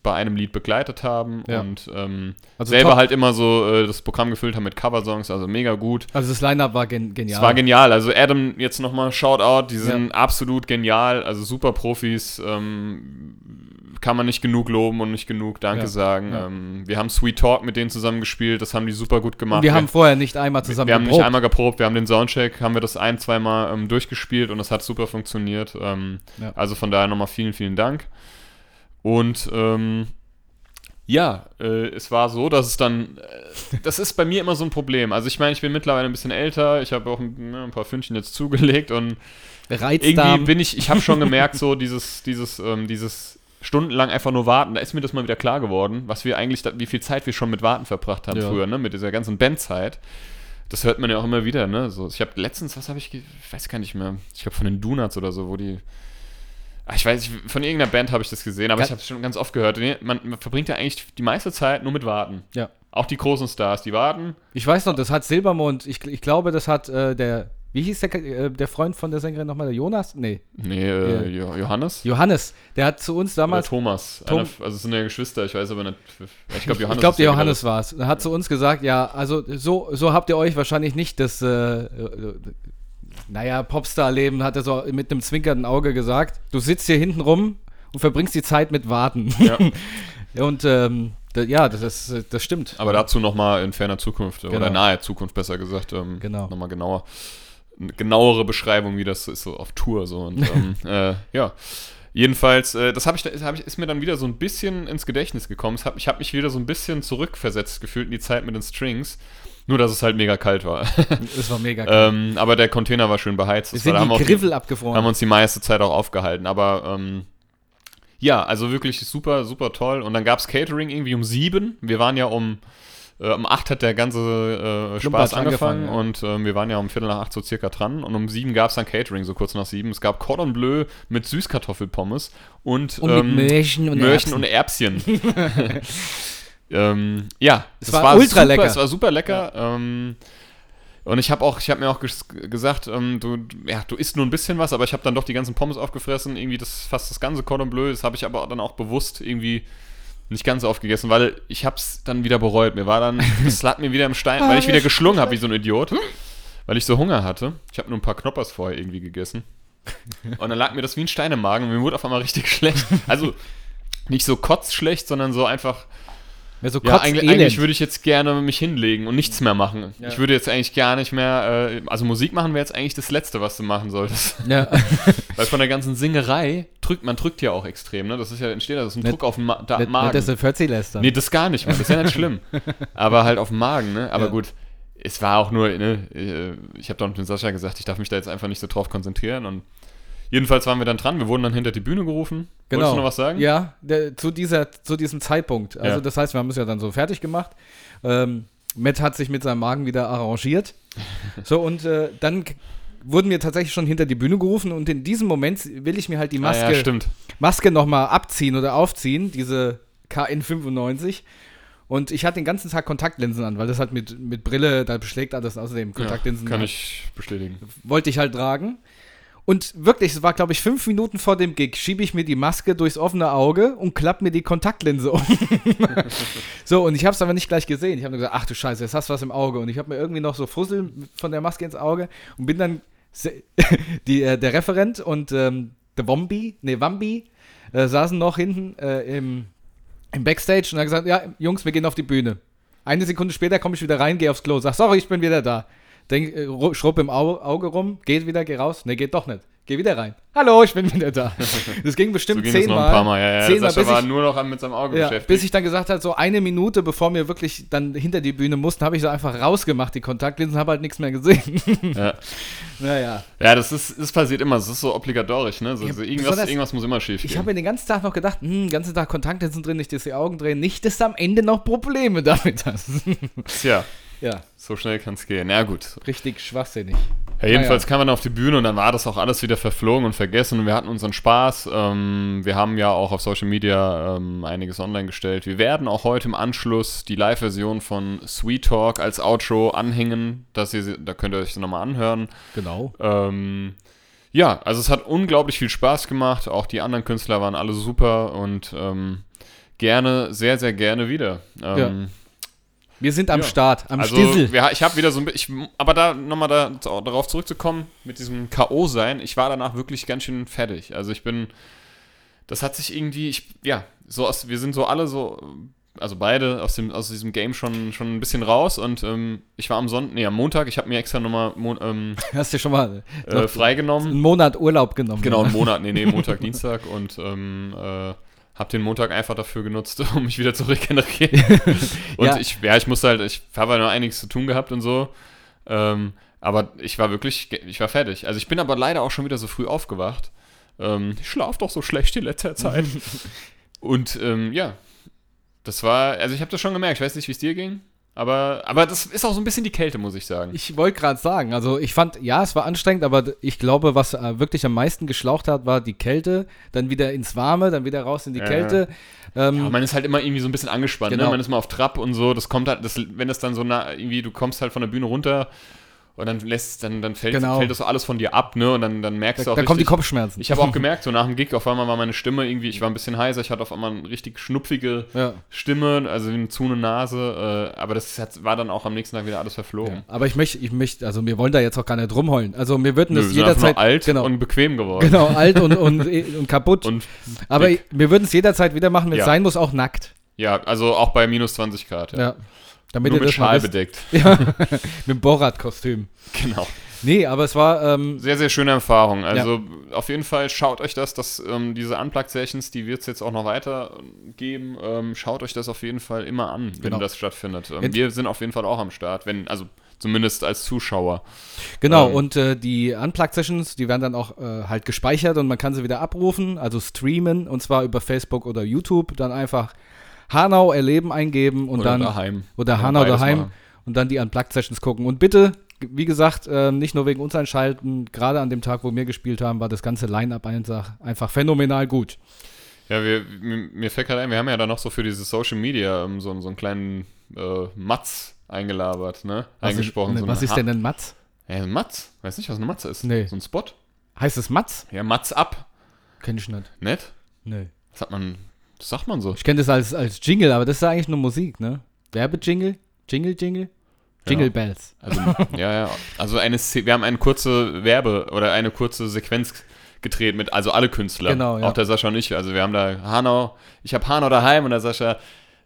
[SPEAKER 2] bei einem Lied begleitet haben
[SPEAKER 3] Ja.
[SPEAKER 2] und ähm,
[SPEAKER 3] Also
[SPEAKER 2] selber
[SPEAKER 3] top.
[SPEAKER 2] halt immer so äh, das Programm gefüllt haben mit Coversongs, also mega gut.
[SPEAKER 3] Also das Line-Up war gen genial.
[SPEAKER 2] Es war genial. Also Adam, jetzt nochmal Shoutout, die sind absolut genial, also super Profis. Ähm, kann man nicht genug loben und nicht genug Danke
[SPEAKER 3] Ja,
[SPEAKER 2] sagen.
[SPEAKER 3] ja.
[SPEAKER 2] Ähm, wir haben Sweet Talk mit denen zusammen gespielt, das haben die super gut gemacht.
[SPEAKER 3] Und wir haben vorher nicht einmal zusammen
[SPEAKER 2] wir haben nicht
[SPEAKER 3] geprobt.
[SPEAKER 2] einmal geprobt, wir haben den Soundcheck, haben wir das ein, zweimal ähm, durchgespielt und das hat super funktioniert. Ähm,
[SPEAKER 3] Ja.
[SPEAKER 2] Also von daher nochmal vielen, vielen Dank. Und ähm, ja, äh, es war so, dass es dann, äh, das ist bei mir immer so ein Problem. Also ich meine, ich bin mittlerweile ein bisschen älter, ich habe auch ein, ne, ein paar Fündchen jetzt zugelegt und irgendwie
[SPEAKER 3] Reizdarm.
[SPEAKER 2] bin ich, ich habe schon gemerkt, so dieses, dieses, ähm, dieses stundenlang einfach nur warten. Da ist mir das mal wieder klar geworden, was wir eigentlich, wie viel Zeit wir schon mit Warten verbracht haben
[SPEAKER 3] Ja.
[SPEAKER 2] früher, ne? Mit dieser ganzen Bandzeit. Das hört man ja auch immer wieder, ne? So, ich habe letztens, was habe ich, ich weiß gar nicht mehr, ich glaube von den Donuts oder so, wo die, ich weiß nicht, von irgendeiner Band habe ich das gesehen, aber
[SPEAKER 3] Ga-
[SPEAKER 2] ich habe es schon ganz oft gehört. Man, man verbringt ja eigentlich die meiste Zeit nur mit Warten.
[SPEAKER 3] Ja.
[SPEAKER 2] Auch die großen Stars, die warten.
[SPEAKER 3] Ich weiß noch, das hat Silbermond, ich, ich glaube, das hat äh, der, wie hieß der, äh, der Freund von der Sängerin nochmal, der Jonas? Nee,
[SPEAKER 2] Nee, äh, Jo- Johannes?
[SPEAKER 3] Johannes. Der hat zu uns
[SPEAKER 2] Oder
[SPEAKER 3] damals,
[SPEAKER 2] Thomas.
[SPEAKER 3] Tom-
[SPEAKER 2] Einer, also es sind ja Geschwister, ich weiß aber nicht. Ich glaube, Johannes.
[SPEAKER 3] ich der
[SPEAKER 2] der
[SPEAKER 3] Johannes war es, hat zu uns gesagt, ja, also so, so habt ihr euch wahrscheinlich nicht das, äh, äh, naja, Popstar-Leben, hat er so mit einem zwinkernden Auge gesagt. Du sitzt hier hinten rum und verbringst die Zeit mit Warten.
[SPEAKER 2] Ja.
[SPEAKER 3] und ähm, da, ja, das, ist, das stimmt.
[SPEAKER 2] Aber dazu nochmal in ferner Zukunft
[SPEAKER 3] Genau.
[SPEAKER 2] oder nahe Zukunft besser gesagt. Ähm,
[SPEAKER 3] Genau.
[SPEAKER 2] Nochmal genauer. Eine genauere Beschreibung, wie das ist so auf Tour so. Und ähm, äh, ja. Jedenfalls, äh, das habe ich, hab ich, ist mir dann wieder so ein bisschen ins Gedächtnis gekommen. Hab, ich habe mich wieder so ein bisschen zurückversetzt gefühlt in die Zeit mit den Strings. Nur, dass es halt mega kalt war.
[SPEAKER 3] Das war mega geil.
[SPEAKER 2] ähm, aber der Container war schön beheizt.
[SPEAKER 3] Es
[SPEAKER 2] war,
[SPEAKER 3] sind
[SPEAKER 2] haben wir
[SPEAKER 3] die Griffel
[SPEAKER 2] haben
[SPEAKER 3] abgefroren.
[SPEAKER 2] wir uns die meiste Zeit auch aufgehalten. Aber ähm, ja, also wirklich super, super toll. Und dann gab es Catering irgendwie um sieben. Wir waren ja um, äh, um acht hat der ganze äh, Spaß angefangen,
[SPEAKER 3] angefangen,
[SPEAKER 2] und ähm, wir waren ja um Viertel nach acht so circa dran. Und um sieben gab es dann Catering, so kurz nach sieben. Es gab Cordon Bleu mit Süßkartoffelpommes und,
[SPEAKER 3] und
[SPEAKER 2] ähm,
[SPEAKER 3] mit Möhrchen und
[SPEAKER 2] Möhrchen
[SPEAKER 3] Erbsen.
[SPEAKER 2] und Erbschen. ähm, ja,
[SPEAKER 3] Es war ultra
[SPEAKER 2] super,
[SPEAKER 3] lecker.
[SPEAKER 2] Es war super lecker. Ähm, und ich habe auch, ich habe mir auch ges gesagt, ähm, du, ja, du isst nur ein bisschen was, aber ich habe dann doch die ganzen Pommes aufgefressen, irgendwie das fast das ganze Cordon Bleu. Das habe ich aber dann auch bewusst irgendwie nicht ganz aufgegessen, weil ich habe es dann wieder bereut. Mir war dann, es lag mir wieder im Stein, weil ich wieder geschlungen habe wie so ein Idiot, weil ich so Hunger hatte. Ich habe nur ein paar Knoppers vorher irgendwie gegessen. Und dann lag mir das wie ein Stein im Magen und mir wurde auf einmal richtig schlecht. Also nicht so kotzschlecht, sondern so einfach.
[SPEAKER 3] Ja, so
[SPEAKER 2] Ja, eigentlich, eigentlich würde ich jetzt gerne mich hinlegen und nichts mehr machen.
[SPEAKER 3] Ja.
[SPEAKER 2] Ich würde jetzt eigentlich gar nicht mehr. Äh, also Musik machen wäre jetzt eigentlich das Letzte, was du machen solltest.
[SPEAKER 3] ja.
[SPEAKER 2] Weil von der ganzen Singerei drückt man drückt ja auch extrem. Ne? Das ist ja entsteht, das ist ein
[SPEAKER 3] Nicht-
[SPEAKER 2] Druck auf den Ma da,
[SPEAKER 3] Nicht,
[SPEAKER 2] Magen.
[SPEAKER 3] nicht, dass er 40 lässt dann.
[SPEAKER 2] Nee, das gar nicht, man. Das ist ja nicht schlimm. Aber halt auf dem Magen, ne? Aber
[SPEAKER 3] Ja.
[SPEAKER 2] gut, es war auch nur, ne? äh, Ich habe dann mit Sascha gesagt, ich darf mich da jetzt einfach nicht so drauf konzentrieren. Und jedenfalls waren wir dann dran. Wir wurden dann hinter die Bühne gerufen.
[SPEAKER 3] Genau.
[SPEAKER 2] Wolltest du noch was sagen?
[SPEAKER 3] Ja, der, zu, dieser, zu diesem Zeitpunkt. Also
[SPEAKER 2] Ja.
[SPEAKER 3] das heißt, wir haben es ja dann so fertig gemacht. Ähm, Matt hat sich mit seinem Magen wieder arrangiert. So, und äh, dann wurden wir tatsächlich schon hinter die Bühne gerufen und in diesem Moment will ich mir halt die
[SPEAKER 2] Ah,
[SPEAKER 3] Maske,
[SPEAKER 2] ja, stimmt.
[SPEAKER 3] Maske nochmal abziehen oder aufziehen, diese KN95. Und ich hatte den ganzen Tag Kontaktlinsen an, weil das halt mit, mit Brille, da beschlägt alles außerdem Kontaktlinsen.
[SPEAKER 2] Ja, kann ich bestätigen.
[SPEAKER 3] wollte ich halt tragen. Und wirklich, es war, glaube ich, fünf Minuten vor dem Gig, schiebe ich mir die Maske durchs offene Auge und klapp mir die Kontaktlinse um. so, und ich habe es aber nicht gleich gesehen. Ich habe nur gesagt, ach du Scheiße, jetzt hast du was im Auge. Und ich habe mir irgendwie noch so Fussel von der Maske ins Auge und bin dann die, äh, der Referent und ähm, der Wombi, nee, Wambi, äh, saßen noch hinten äh, im, im Backstage und haben gesagt, ja, Jungs, wir gehen auf die Bühne. Eine Sekunde später komme ich wieder rein, gehe aufs Klo, sag, sorry, ich bin wieder da. Denk, äh, schrubb im Au Auge rum, geht wieder, geh raus. Ne, geht doch nicht. Geh wieder rein. Hallo, ich bin wieder da. Das ging
[SPEAKER 2] So
[SPEAKER 3] bestimmt
[SPEAKER 2] ging es noch
[SPEAKER 3] zehnmal.
[SPEAKER 2] ein paar Mal. Ja, ja.
[SPEAKER 3] zehnmal,
[SPEAKER 2] Sascha
[SPEAKER 3] bis
[SPEAKER 2] war
[SPEAKER 3] ich-
[SPEAKER 2] nur noch mit seinem Auge
[SPEAKER 3] Ja,
[SPEAKER 2] beschäftigt.
[SPEAKER 3] bis ich dann gesagt habe, so eine Minute, bevor wir wirklich dann hinter die Bühne mussten, habe ich so einfach rausgemacht, die Kontaktlinsen, habe halt nichts mehr gesehen.
[SPEAKER 2] ja.
[SPEAKER 3] naja.
[SPEAKER 2] ja, das ist, das passiert immer. Das ist so obligatorisch, ne? So,
[SPEAKER 3] Ja,
[SPEAKER 2] so irgendwas, irgendwas muss immer schief
[SPEAKER 3] Ich
[SPEAKER 2] gehen.
[SPEAKER 3] habe mir den ganzen Tag noch gedacht, hm, den ganzen Tag Kontaktlinsen drin, nicht, dass die Augen drehen, nicht, dass du am Ende noch Probleme damit hast.
[SPEAKER 2] Tja,
[SPEAKER 3] ja,
[SPEAKER 2] so schnell kann es gehen. Ja, gut.
[SPEAKER 3] richtig schwachsinnig.
[SPEAKER 2] Ja, jedenfalls
[SPEAKER 3] Naja.
[SPEAKER 2] kam man auf die Bühne und dann war das auch alles wieder verflogen und vergessen und wir hatten unseren Spaß. Ähm, wir haben ja auch auf Social Media ähm, einiges online gestellt. Wir werden auch heute im Anschluss die Live-Version von Sweet Talk als Outro anhängen. Dass ihr, da könnt ihr euch nochmal anhören.
[SPEAKER 3] Genau.
[SPEAKER 2] Ähm, ja, also es hat unglaublich viel Spaß gemacht. Auch die anderen Künstler waren alle super und ähm, gerne, sehr, sehr gerne wieder. Ähm,
[SPEAKER 3] Wir sind am
[SPEAKER 2] Ja.
[SPEAKER 3] Start, am
[SPEAKER 2] also,
[SPEAKER 3] Stissel.
[SPEAKER 2] wir, ich habe wieder so ein bisschen, aber da nochmal da, darauf zurückzukommen, mit diesem K.O.-Sein, ich war danach wirklich ganz schön fertig. Also ich bin, das hat sich irgendwie, ich, ja, so aus, wir sind so alle so, also beide aus, dem, aus diesem Game schon, schon ein bisschen raus und ähm, ich war am Sonntag, nee, am Montag, ich habe mir extra nochmal Mon ähm,
[SPEAKER 3] Hast du schon mal
[SPEAKER 2] äh, freigenommen.
[SPEAKER 3] einen Monat Urlaub genommen?
[SPEAKER 2] Genau, einen Monat, nee, nee, Montag, Dienstag und ähm, äh, hab den Montag einfach dafür genutzt, um mich wieder zu regenerieren. und
[SPEAKER 3] Ja.
[SPEAKER 2] ich, ja, ich musste halt, ich habe halt noch einiges zu tun gehabt und so. Ähm, aber ich war wirklich, ich war fertig. Also ich bin aber leider auch schon wieder so früh aufgewacht. Ähm, ich schlaf doch so schlecht in letzter Zeit. und ähm, ja, das war, also ich habe das schon gemerkt. Ich weiß nicht, wie es dir ging. Aber, aber das ist auch so ein bisschen die Kälte, muss ich sagen.
[SPEAKER 3] Ich wollte gerade sagen, also ich fand, ja, es war anstrengend, aber ich glaube, was äh, wirklich am meisten geschlaucht hat, war die Kälte. Dann wieder ins Warme, dann wieder raus in die
[SPEAKER 2] Ja,
[SPEAKER 3] Kälte. Ähm,
[SPEAKER 2] Ja, man ist halt immer irgendwie so ein bisschen angespannt,
[SPEAKER 3] Genau.
[SPEAKER 2] ne? Man ist mal auf Trab und so. Das kommt halt, das, wenn das dann so nah, irgendwie, du kommst halt von der Bühne runter und dann lässt, dann, dann fällt,
[SPEAKER 3] Genau.
[SPEAKER 2] fällt das so alles von dir ab, ne? Und dann, dann merkst du
[SPEAKER 3] da
[SPEAKER 2] auch
[SPEAKER 3] da kommen die
[SPEAKER 2] richtig-
[SPEAKER 3] Kopfschmerzen.
[SPEAKER 2] Ich habe auch gemerkt, so nach dem Gig auf einmal war meine Stimme irgendwie, ich war ein bisschen heiser, ich hatte auf einmal eine richtig schnupfige
[SPEAKER 3] ja.
[SPEAKER 2] Stimme, also eine zu eine Nase, äh, aber das hat, war dann auch am nächsten Tag wieder alles verflogen.
[SPEAKER 3] Ja. Aber ich möchte, ich möchte, also wir wollen da jetzt auch gar nicht rumheulen. Also wir würden
[SPEAKER 2] Nö,
[SPEAKER 3] das
[SPEAKER 2] sind einfach
[SPEAKER 3] jederzeit
[SPEAKER 2] alt
[SPEAKER 3] genau,
[SPEAKER 2] und bequem geworden.
[SPEAKER 3] genau alt und, und, und kaputt.
[SPEAKER 2] Und
[SPEAKER 3] aber
[SPEAKER 2] dick.
[SPEAKER 3] wir würden es jederzeit wieder machen, wenn es
[SPEAKER 2] Ja.
[SPEAKER 3] sein muss, auch nackt.
[SPEAKER 2] ja, also auch bei minus 20 Grad. Ja.
[SPEAKER 3] Ja. Damit
[SPEAKER 2] Nur mit Schal
[SPEAKER 3] wisst.
[SPEAKER 2] bedeckt.
[SPEAKER 3] Ja, mit dem Borat-Kostüm.
[SPEAKER 2] Genau.
[SPEAKER 3] Nee, aber es war, ähm,
[SPEAKER 2] Sehr, sehr schöne Erfahrung. Also auf jeden Fall schaut euch das, dass ähm, diese Unplugged-Sessions, die wird es jetzt auch noch weiter ähm, geben, schaut euch das auf jeden Fall immer an, wenn
[SPEAKER 3] Genau.
[SPEAKER 2] das stattfindet. Ähm, wir sind auf jeden Fall auch am Start, wenn, also zumindest als Zuschauer.
[SPEAKER 3] genau,
[SPEAKER 2] Ähm.
[SPEAKER 3] und äh, die Unplugged-Sessions, die werden dann auch äh, halt gespeichert und man kann sie wieder abrufen, also streamen, und zwar über Facebook oder YouTube, dann einfach Hanau erleben eingeben und
[SPEAKER 2] Oder
[SPEAKER 3] dann
[SPEAKER 2] daheim.
[SPEAKER 3] oder
[SPEAKER 2] Ja,
[SPEAKER 3] Hanau daheim
[SPEAKER 2] machen.
[SPEAKER 3] und dann die Unplugged-Sessions gucken. Und bitte, wie gesagt, äh, nicht nur wegen uns einschalten, gerade an dem Tag, wo wir gespielt haben, war das ganze Line-Up einfach, einfach phänomenal gut.
[SPEAKER 2] Ja, wir, mir, fällt gerade ein, wir haben ja da noch so für diese Social Media ähm, so, so einen kleinen äh, Matz eingelabert, ne?
[SPEAKER 3] Was
[SPEAKER 2] Eingesprochen.
[SPEAKER 3] Ist,
[SPEAKER 2] so
[SPEAKER 3] was ist denn ein Matz?
[SPEAKER 2] Ja, ein Matz. Weiß nicht, was eine Matze ist.
[SPEAKER 3] Nee.
[SPEAKER 2] So ein Spot.
[SPEAKER 3] Heißt es Matz?
[SPEAKER 2] Ja, Matz ab.
[SPEAKER 3] Kenn ich nicht.
[SPEAKER 2] Nett?
[SPEAKER 3] Nee.
[SPEAKER 2] Das hat man, das sagt man so.
[SPEAKER 3] Ich kenne das als, als Jingle, aber das ist ja eigentlich nur Musik, ne? Werbejingle? Jingle, Jingle? Jingle
[SPEAKER 2] Ja.
[SPEAKER 3] Bells.
[SPEAKER 2] Also, ja, ja. Also eine, wir haben eine kurze Werbe oder eine kurze Sequenz gedreht mit, also alle Künstler.
[SPEAKER 3] Genau, ja.
[SPEAKER 2] Auch der Sascha und ich. Also wir haben da Hanau, ich habe Hanau daheim und der Sascha.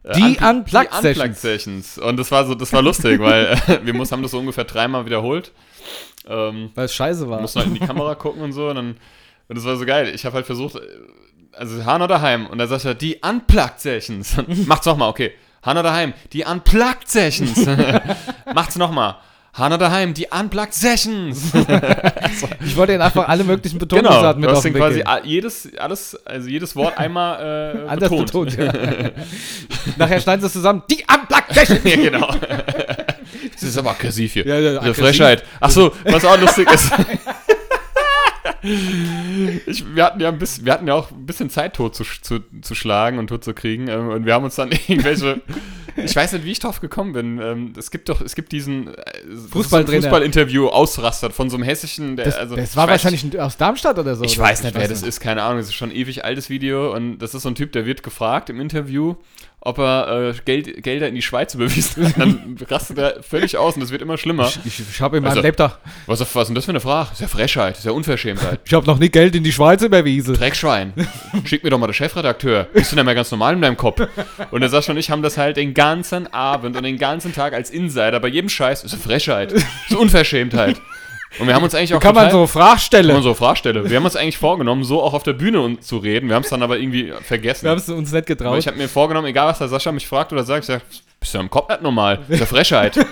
[SPEAKER 2] äh,
[SPEAKER 3] Die
[SPEAKER 2] Unpl-
[SPEAKER 3] Unplugged
[SPEAKER 2] die Unplugged
[SPEAKER 3] Sessions.
[SPEAKER 2] Und das war so, das war lustig, weil wir muss, haben das so ungefähr dreimal wiederholt. Ähm,
[SPEAKER 3] Weil es scheiße war.
[SPEAKER 2] mussten halt in die Kamera gucken und so. Und, dann, und das war so geil. Ich habe halt versucht, äh, also Hanau daheim und der Sascha, die Unplugged Sessions. Macht's nochmal, okay. Hanau daheim, die Unplugged Sessions. Macht's nochmal. Hanau daheim, die Unplugged Sessions.
[SPEAKER 3] Ich wollte ihnen einfach alle möglichen
[SPEAKER 2] genau.
[SPEAKER 3] Betonungsarten
[SPEAKER 2] Du
[SPEAKER 3] mit auf den
[SPEAKER 2] quasi jedes, alles, also jedes Wort einmal äh,
[SPEAKER 3] Anders
[SPEAKER 2] betont.
[SPEAKER 3] betont. ja. Nachher schneiden sie es zusammen. Die Unplugged Session!
[SPEAKER 2] ja, genau. Das ist aber aggressiv hier.
[SPEAKER 3] Ja, ja, aggressiv.
[SPEAKER 2] Frechheit. Achso, was auch lustig ist. Ich, wir, hatten ja ein bisschen, wir hatten ja auch ein bisschen Zeit tot zu, zu, zu schlagen und tot zu kriegen. ähm, Und wir haben uns dann irgendwelche. Ich weiß nicht, wie ich drauf gekommen bin. Ähm, Es gibt doch, es gibt diesen äh. Fußballinterview ausrastert von so einem hessischen. Der,
[SPEAKER 3] Das,
[SPEAKER 2] also,
[SPEAKER 3] das war
[SPEAKER 2] weiß-
[SPEAKER 3] wahrscheinlich aus Darmstadt oder so.
[SPEAKER 2] ich
[SPEAKER 3] oder?
[SPEAKER 2] weiß nicht, wer das ist, keine Ahnung. Das ist schon ein ewig altes Video und das ist so ein Typ, der wird gefragt im Interview, ob er äh, Geld, Gelder in die Schweiz überwiesen hat. Dann rastet er völlig aus und das wird immer schlimmer.
[SPEAKER 3] Ich, ich habe in meinem
[SPEAKER 2] Also-
[SPEAKER 3] Lebtag,
[SPEAKER 2] Was, was ist denn das für eine Frage? Das ist ja Frechheit, das ist ja Unverschämtheit.
[SPEAKER 3] ich habe noch nie Geld in die Schweiz überwiesen.
[SPEAKER 2] Dreckschwein. Schick mir doch mal den Chefredakteur. Bist du denn mal ganz normal in deinem Kopf? Und der Sascha und ich haben das halt den ganzen Abend und den ganzen Tag als Insider bei jedem Scheiß. Das ist eine Frechheit. Das ist Unverschämtheit. Und wir haben uns eigentlich auch
[SPEAKER 3] Kann man so stellen.
[SPEAKER 2] man so Fragstelle. Wir haben uns eigentlich vorgenommen, so auch auf der Bühne zu reden. Wir haben es dann aber irgendwie vergessen.
[SPEAKER 3] Wir haben es uns nicht
[SPEAKER 2] Aber
[SPEAKER 3] getraut.
[SPEAKER 2] ich habe mir vorgenommen, egal was der Sascha mich fragt oder sagt, ich sag, bist du im Kopf nicht normal? Ist eine Frechheit.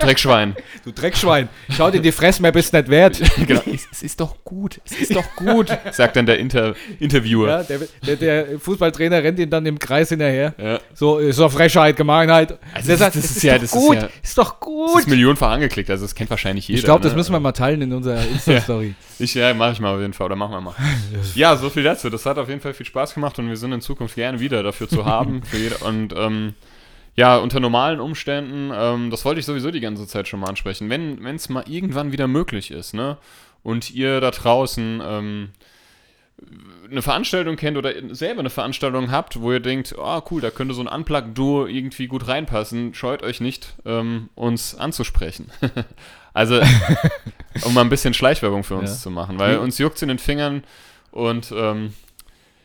[SPEAKER 2] Dreckschwein.
[SPEAKER 3] Du Dreckschwein. Schau dir die Fresse, mehr bist nicht wert.
[SPEAKER 2] genau. Es, es ist doch gut. Es ist doch gut, sagt dann der Inter Interviewer.
[SPEAKER 3] Ja, der, der, der Fußballtrainer rennt ihm dann im Kreis hinterher.
[SPEAKER 2] Ja.
[SPEAKER 3] So, ist doch Frechheit, Gemeinheit.
[SPEAKER 2] Also
[SPEAKER 3] der
[SPEAKER 2] das-
[SPEAKER 3] sagt,
[SPEAKER 2] das
[SPEAKER 3] das
[SPEAKER 2] ist
[SPEAKER 3] ist,
[SPEAKER 2] ja-
[SPEAKER 3] doch
[SPEAKER 2] das ist
[SPEAKER 3] gut,
[SPEAKER 2] ja-
[SPEAKER 3] ist doch
[SPEAKER 2] Das
[SPEAKER 3] gut.
[SPEAKER 2] ist millionenfach angeklickt, also das kennt wahrscheinlich jeder.
[SPEAKER 3] Ich glaube, das
[SPEAKER 2] ne?
[SPEAKER 3] müssen wir mal teilen in unserer Insta-Story.
[SPEAKER 2] Ich, ja, mache ich mal auf jeden Fall, oder machen wir mal. ja, so viel dazu. Das hat auf jeden Fall viel Spaß gemacht und wir sind in Zukunft gerne wieder dafür zu haben. für jede, und ähm, ja, unter normalen Umständen, ähm, das wollte ich sowieso die ganze Zeit schon mal ansprechen, wenn es mal irgendwann wieder möglich ist, ne? Und ihr da draußen ähm, eine Veranstaltung kennt oder selber eine Veranstaltung habt, wo ihr denkt, oh cool, da könnte so ein Unplugged-Duo irgendwie gut reinpassen, scheut euch nicht, ähm, uns anzusprechen. also, um mal ein bisschen Schleichwerbung für uns
[SPEAKER 3] Ja.
[SPEAKER 2] zu machen, weil uns juckt in den Fingern und ähm,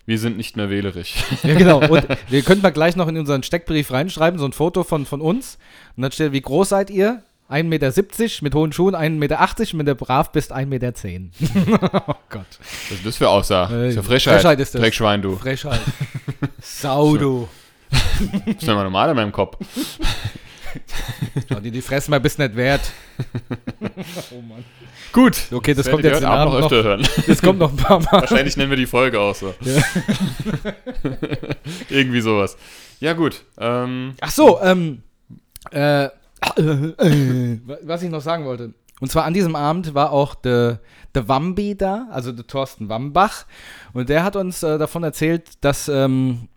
[SPEAKER 2] wir sind nicht mehr wählerisch.
[SPEAKER 3] Ja, genau. Und wir könnten mal gleich noch in unseren Steckbrief reinschreiben, so ein Foto von, von uns. Und dann steht, wie groß seid ihr? 1,70 Meter mit hohen Schuhen, 1,80 Meter, wenn du brav bist, 1,10 Meter. oh Gott.
[SPEAKER 2] Was ist das für Aussage?
[SPEAKER 3] Äh,
[SPEAKER 2] ist ja Frechheit.
[SPEAKER 3] Frechheit ist das.
[SPEAKER 2] Dreckschwein, du.
[SPEAKER 3] Frechheit. Sau, du.
[SPEAKER 2] Bist du mal normal in meinem Kopf.
[SPEAKER 3] Dir die Fresse mal, bist nicht wert. Oh Mann.
[SPEAKER 2] Gut.
[SPEAKER 3] Okay, das kommt
[SPEAKER 2] werdet
[SPEAKER 3] jetzt den
[SPEAKER 2] heute Abend
[SPEAKER 3] Abend
[SPEAKER 2] noch öfter hören.
[SPEAKER 3] Das kommt noch ein paar Mal.
[SPEAKER 2] Wahrscheinlich nennen wir die Folge auch so.
[SPEAKER 3] Ja.
[SPEAKER 2] Irgendwie sowas. Ja, gut. Ähm,
[SPEAKER 3] Ach so, ähm, äh, äh, was ich noch sagen wollte. Und zwar an diesem Abend war auch der, der Wambi da, also der Thorsten Wambach. Und der hat uns äh, davon erzählt, dass ähm,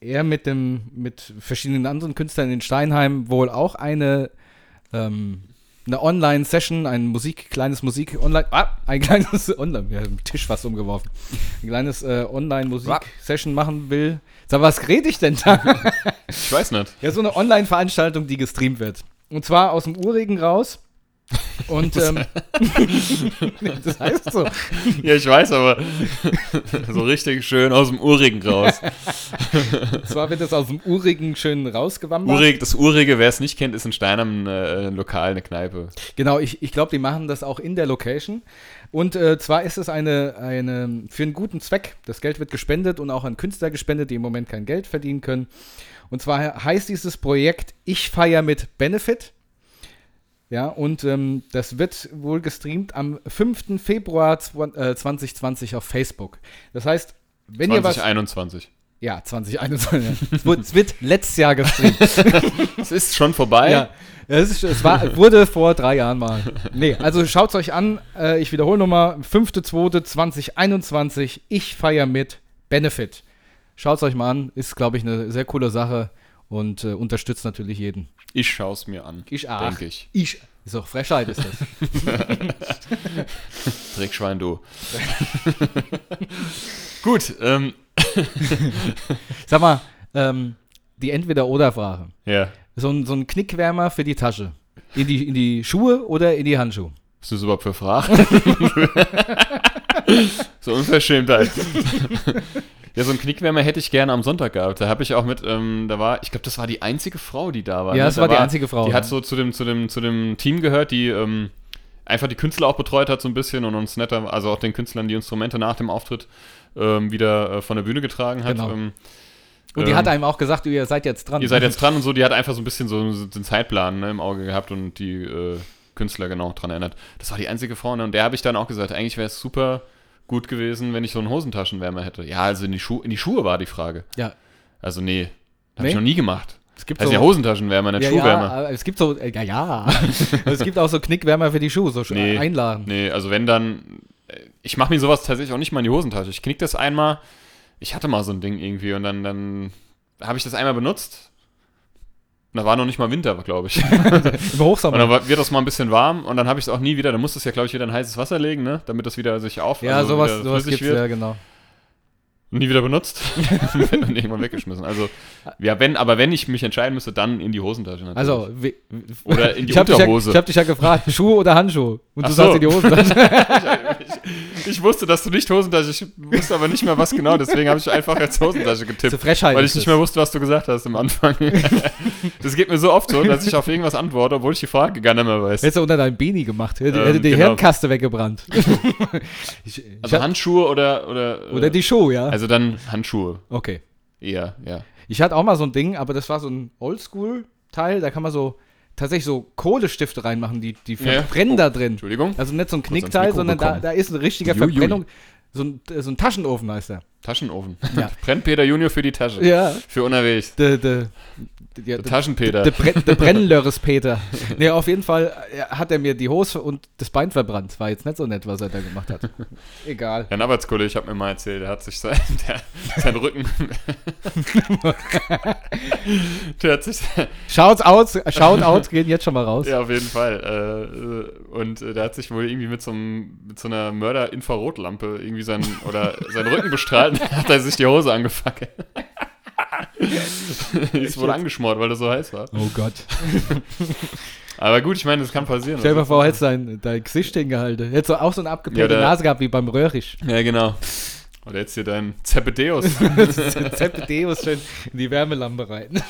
[SPEAKER 3] er mit, dem, mit verschiedenen anderen Künstlern in Steinheim wohl auch eine, ähm, eine Online-Session, ein Musik, kleines Musik, online, ah, ein kleines Online, wir haben den Tisch fast umgeworfen, ein kleines äh, Online-Musik-Session machen will. Sag, was rede ich denn da?
[SPEAKER 2] ich weiß nicht.
[SPEAKER 3] Ja, so eine Online-Veranstaltung, die gestreamt wird. Und zwar aus dem Urregen raus. Und ähm, das heißt so.
[SPEAKER 2] Ja, ich weiß, aber so richtig schön aus dem Urigen raus.
[SPEAKER 3] Und zwar wird das aus dem Urregen schön rausgewandert.
[SPEAKER 2] Urig, das Urige, wer es nicht kennt, ist in Steinheim äh, ein Lokal, eine Kneipe.
[SPEAKER 3] Genau, ich, ich glaube, die machen das auch in der Location. Und äh, zwar ist es eine, eine für einen guten Zweck. Das Geld wird gespendet und auch an Künstler gespendet, die im Moment kein Geld verdienen können. Und zwar heißt dieses Projekt Ich feier mit Benefit. Ja, und ähm, das wird wohl gestreamt am 5. Februar zwan- äh, 2020 auf Facebook. Das heißt, wenn ihr was.
[SPEAKER 2] 2021.
[SPEAKER 3] Ja, 2021. es, wird, es wird letztes Jahr gestreamt.
[SPEAKER 2] Es ist schon vorbei.
[SPEAKER 3] ja, es, ist, es war, wurde vor drei Jahren mal. Nee, also schaut es euch an. Äh, ich wiederhole nochmal: 5.2.2021. Ich feier mit Benefit. Schaut es euch mal an. Ist, glaube ich, eine sehr coole Sache und äh, unterstützt natürlich jeden.
[SPEAKER 2] Ich schaue es mir an.
[SPEAKER 3] Ich auch.
[SPEAKER 2] Denke ich.
[SPEAKER 3] Ich. Ist doch Frechheit, ist das.
[SPEAKER 2] Dreckschwein, du. Gut, ähm,
[SPEAKER 3] Sag mal, ähm, die Entweder-Oder-Frage.
[SPEAKER 2] ja.
[SPEAKER 3] So ein, so ein Knickwärmer für die Tasche. In die, in die Schuhe oder in die Handschuhe?
[SPEAKER 2] Was ist das überhaupt für Fragen? so Unverschämtheit. ja, so einen Knickwärmer hätte ich gerne am Sonntag gehabt. Da habe ich auch mit, ähm, da war, ich glaube, das war die einzige Frau, die da war.
[SPEAKER 3] Ja,
[SPEAKER 2] ne?
[SPEAKER 3] das
[SPEAKER 2] Da
[SPEAKER 3] war die einzige Frau,
[SPEAKER 2] Die
[SPEAKER 3] ja.
[SPEAKER 2] hat so zu dem, zu dem, zu dem Team gehört, die ähm, einfach die Künstler auch betreut hat so ein bisschen und uns netter, also auch den Künstlern die Instrumente nach dem Auftritt ähm, wieder äh, von der Bühne getragen hat.
[SPEAKER 3] Genau.
[SPEAKER 2] Ähm,
[SPEAKER 3] Und die
[SPEAKER 2] ähm,
[SPEAKER 3] hat einem auch gesagt, ihr seid jetzt dran.
[SPEAKER 2] Ihr seid jetzt dran und so, die hat einfach so ein bisschen so so den Zeitplan ne, im Auge gehabt und die äh, Künstler genau dran erinnert. Das war die einzige Frau ne, und der habe ich dann auch gesagt, eigentlich wäre es super gut gewesen, wenn ich so einen Hosentaschenwärmer hätte. Ja, also in die, Schu in die Schuhe war die Frage.
[SPEAKER 3] Ja.
[SPEAKER 2] Also nee, habe
[SPEAKER 3] Nee?
[SPEAKER 2] ich noch nie gemacht.
[SPEAKER 3] Es gibt
[SPEAKER 2] Also ja Hosentaschenwärmer, nicht
[SPEAKER 3] ja,
[SPEAKER 2] Schuhwärmer.
[SPEAKER 3] ja, es gibt so, äh, ja, ja. es gibt auch so Knickwärmer für die Schuhe, so
[SPEAKER 2] Nee.
[SPEAKER 3] Einladen.
[SPEAKER 2] Nee, also wenn dann, äh, ich mache mir sowas tatsächlich auch nicht mal in die Hosentasche. Ich knick das einmal, ich hatte mal so ein Ding irgendwie und dann, dann habe ich das einmal benutzt. Und da war noch nicht mal Winter, glaube ich. Und
[SPEAKER 3] Hochsommer.
[SPEAKER 2] dann war- wird das mal ein bisschen warm und dann habe ich es auch nie wieder. Dann musst du es ja, glaube ich, wieder in heißes Wasser legen, ne? Damit das wieder sich auf.
[SPEAKER 3] ja,
[SPEAKER 2] also
[SPEAKER 3] sowas, sowas gibt's, ja, genau.
[SPEAKER 2] Nie wieder benutzt. und irgendwann weggeschmissen. Also, ja, wenn, aber wenn ich mich entscheiden müsste, dann in die Hosentasche natürlich.
[SPEAKER 3] Also, wie,
[SPEAKER 2] Oder in die
[SPEAKER 3] ich hab dich ja,
[SPEAKER 2] Unterhose.
[SPEAKER 3] ich habe dich ja gefragt, Schuhe oder Handschuhe? Und du
[SPEAKER 2] Ach so.
[SPEAKER 3] sagst in die Hosentasche.
[SPEAKER 2] ich, ich wusste, dass du nicht Hosentasche, ich wusste aber nicht mehr was genau, deswegen habe ich einfach als Hosentasche getippt.
[SPEAKER 3] Zur Frechheit
[SPEAKER 2] Weil ich nicht mehr wusste, was du gesagt hast am Anfang. das geht mir so oft so, dass ich auf irgendwas antworte, obwohl ich die Frage gar nicht mehr weiß.
[SPEAKER 3] Hättest du unter deinem Beanie gemacht. Hätte,
[SPEAKER 2] Ähm,
[SPEAKER 3] hätte die
[SPEAKER 2] genau.
[SPEAKER 3] Hirnkaste weggebrannt. ich, ich
[SPEAKER 2] Also
[SPEAKER 3] hab,
[SPEAKER 2] Handschuhe oder oder,
[SPEAKER 3] oder
[SPEAKER 2] äh,
[SPEAKER 3] die Schuhe, ja.
[SPEAKER 2] Also dann Handschuhe.
[SPEAKER 3] okay.
[SPEAKER 2] Eher, ja.
[SPEAKER 3] Ich hatte auch mal so ein Ding, aber das war so ein Oldschool-Teil. Da kann man so tatsächlich so Kohlestifte reinmachen, die, die
[SPEAKER 2] Ja.
[SPEAKER 3] verbrennen da drin.
[SPEAKER 2] Entschuldigung.
[SPEAKER 3] Also nicht so ein Knickteil, sondern da, da ist eine richtige. Verbrennung. So ein, so ein Taschenofen heißt der.
[SPEAKER 2] Taschenofen.
[SPEAKER 3] Ja.
[SPEAKER 2] Brennt Peter Junior für die Tasche.
[SPEAKER 3] Ja.
[SPEAKER 2] Für unterwegs.
[SPEAKER 3] Der de, de,
[SPEAKER 2] Der Taschenpeter.
[SPEAKER 3] de, Bren, de Brennlöres Peter. Nee, auf jeden Fall äh, hat er mir die Hose und das Bein verbrannt. War jetzt nicht so nett, was er da gemacht hat. Egal.
[SPEAKER 2] Ja, ein Arbeitskollege, ich habe mir mal erzählt, der hat sich sein, der, sein Rücken. der hat sich.
[SPEAKER 3] Shouts out, shout out gehen jetzt schon mal raus.
[SPEAKER 2] Ja, auf jeden Fall. Äh, äh, und der hat sich wohl irgendwie mit so, einem, mit so einer Mörder-Infrarotlampe irgendwie sein, oder seinen Rücken bestrahlt und hat er sich die Hose angefackelt. ist wohl angeschmort, weil das so heiß war.
[SPEAKER 3] Oh Gott.
[SPEAKER 2] Aber gut, ich meine, das kann passieren.
[SPEAKER 3] Stell dir mal vor, hättest dein, dein Gesicht hingehalten. Hättest du auch so eine abgepellte
[SPEAKER 2] Ja,
[SPEAKER 3] Nase gehabt wie beim Röhrisch.
[SPEAKER 2] Ja, genau. Oder jetzt hier dein Zepedeus.
[SPEAKER 3] Zepedeus schön in die Wärmelampe rein.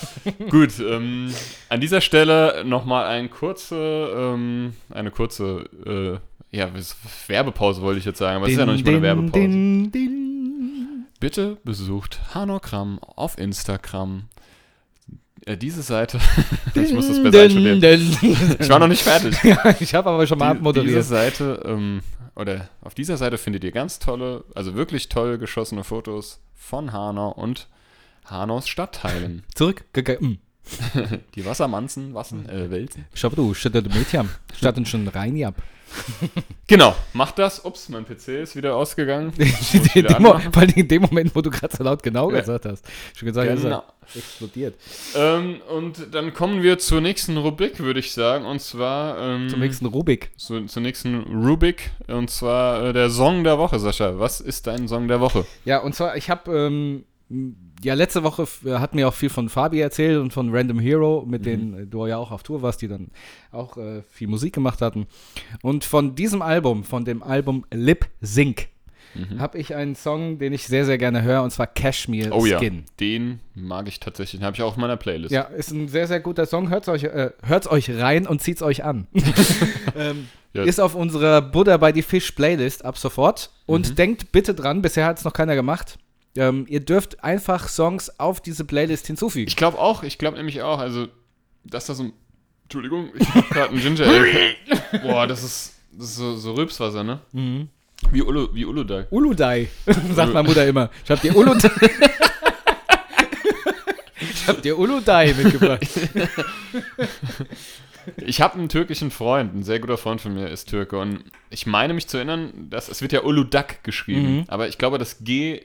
[SPEAKER 2] Gut, ähm, an dieser Stelle nochmal ein kurze, ähm, eine kurze, äh, ja, Werbepause wollte ich jetzt sagen, aber es ist ja noch nicht mal eine Werbepause.
[SPEAKER 3] Din, din.
[SPEAKER 2] Bitte besucht Hanokram auf Instagram. äh, diese Seite. ich muss das besser einstudieren. Ich war noch nicht fertig.
[SPEAKER 3] ich habe aber schon mal
[SPEAKER 2] Die, diese
[SPEAKER 3] abmoderiert.
[SPEAKER 2] Seite, ähm, oder auf dieser Seite findet ihr ganz tolle, also wirklich toll geschossene Fotos von Hanau und Hanaus Stadtteilen.
[SPEAKER 3] Zurück. gegangen.
[SPEAKER 2] Die Wassermanzen, Wassen, äh, Welsen.
[SPEAKER 3] Schau du, statt Mädchen. Statt schon rein ab.
[SPEAKER 2] Genau, macht das. Ups, mein PC ist wieder ausgegangen. Wieder
[SPEAKER 3] vor allem in dem Moment, wo du gerade so laut genau
[SPEAKER 2] Ja.
[SPEAKER 3] gesagt hast. Schon gesagt, ist
[SPEAKER 2] Genau.
[SPEAKER 3] er explodiert.
[SPEAKER 2] Ähm, und dann kommen wir zur nächsten Rubrik, würde ich sagen. Und zwar ähm,
[SPEAKER 3] Zum nächsten Rubik.
[SPEAKER 2] zu, zur nächsten Rubrik. Und zwar äh, der Song der Woche, Sascha. Was ist dein Song der Woche?
[SPEAKER 3] Ja, und zwar, ich habe, ähm, ja, letzte Woche äh, hat mir auch viel von Fabi erzählt und von Random Hero, mit denen äh, du ja auch auf Tour warst, die dann auch äh, viel Musik gemacht hatten. Und von diesem Album, von dem Album Lip Sync, habe ich einen Song, den ich sehr, sehr gerne höre, und zwar Cashmere
[SPEAKER 2] Oh ja,
[SPEAKER 3] Skin.
[SPEAKER 2] den mag ich tatsächlich. Den habe ich auch auf meiner Playlist.
[SPEAKER 3] Ja, ist ein sehr, sehr guter Song. Hört's euch, äh, hört's euch rein und zieht's euch an. ähm,
[SPEAKER 2] Ja.
[SPEAKER 3] Ist auf unserer Buddha by the Fish Playlist ab sofort. Und
[SPEAKER 2] Mhm.
[SPEAKER 3] denkt bitte dran, bisher hat es noch keiner gemacht. Ähm, ihr dürft einfach Songs auf diese Playlist hinzufügen.
[SPEAKER 2] Ich glaube auch, ich glaube nämlich auch, also, dass da so ein. Entschuldigung, ich habe gerade ein Ginger Ale. Boah, das ist, das ist so, so Rülpswasser, ne?
[SPEAKER 3] Mhm.
[SPEAKER 2] Wie Ulu, wie Uludai.
[SPEAKER 3] Uludai, sagt meine Mutter immer. Ich hab dir Uludai. ich hab dir Uludai mitgebracht.
[SPEAKER 2] Ich habe einen türkischen Freund, ein sehr guter Freund von mir ist Türke und ich meine mich zu erinnern, dass es wird ja Uludak geschrieben,
[SPEAKER 3] Mhm.
[SPEAKER 2] aber ich glaube, das G,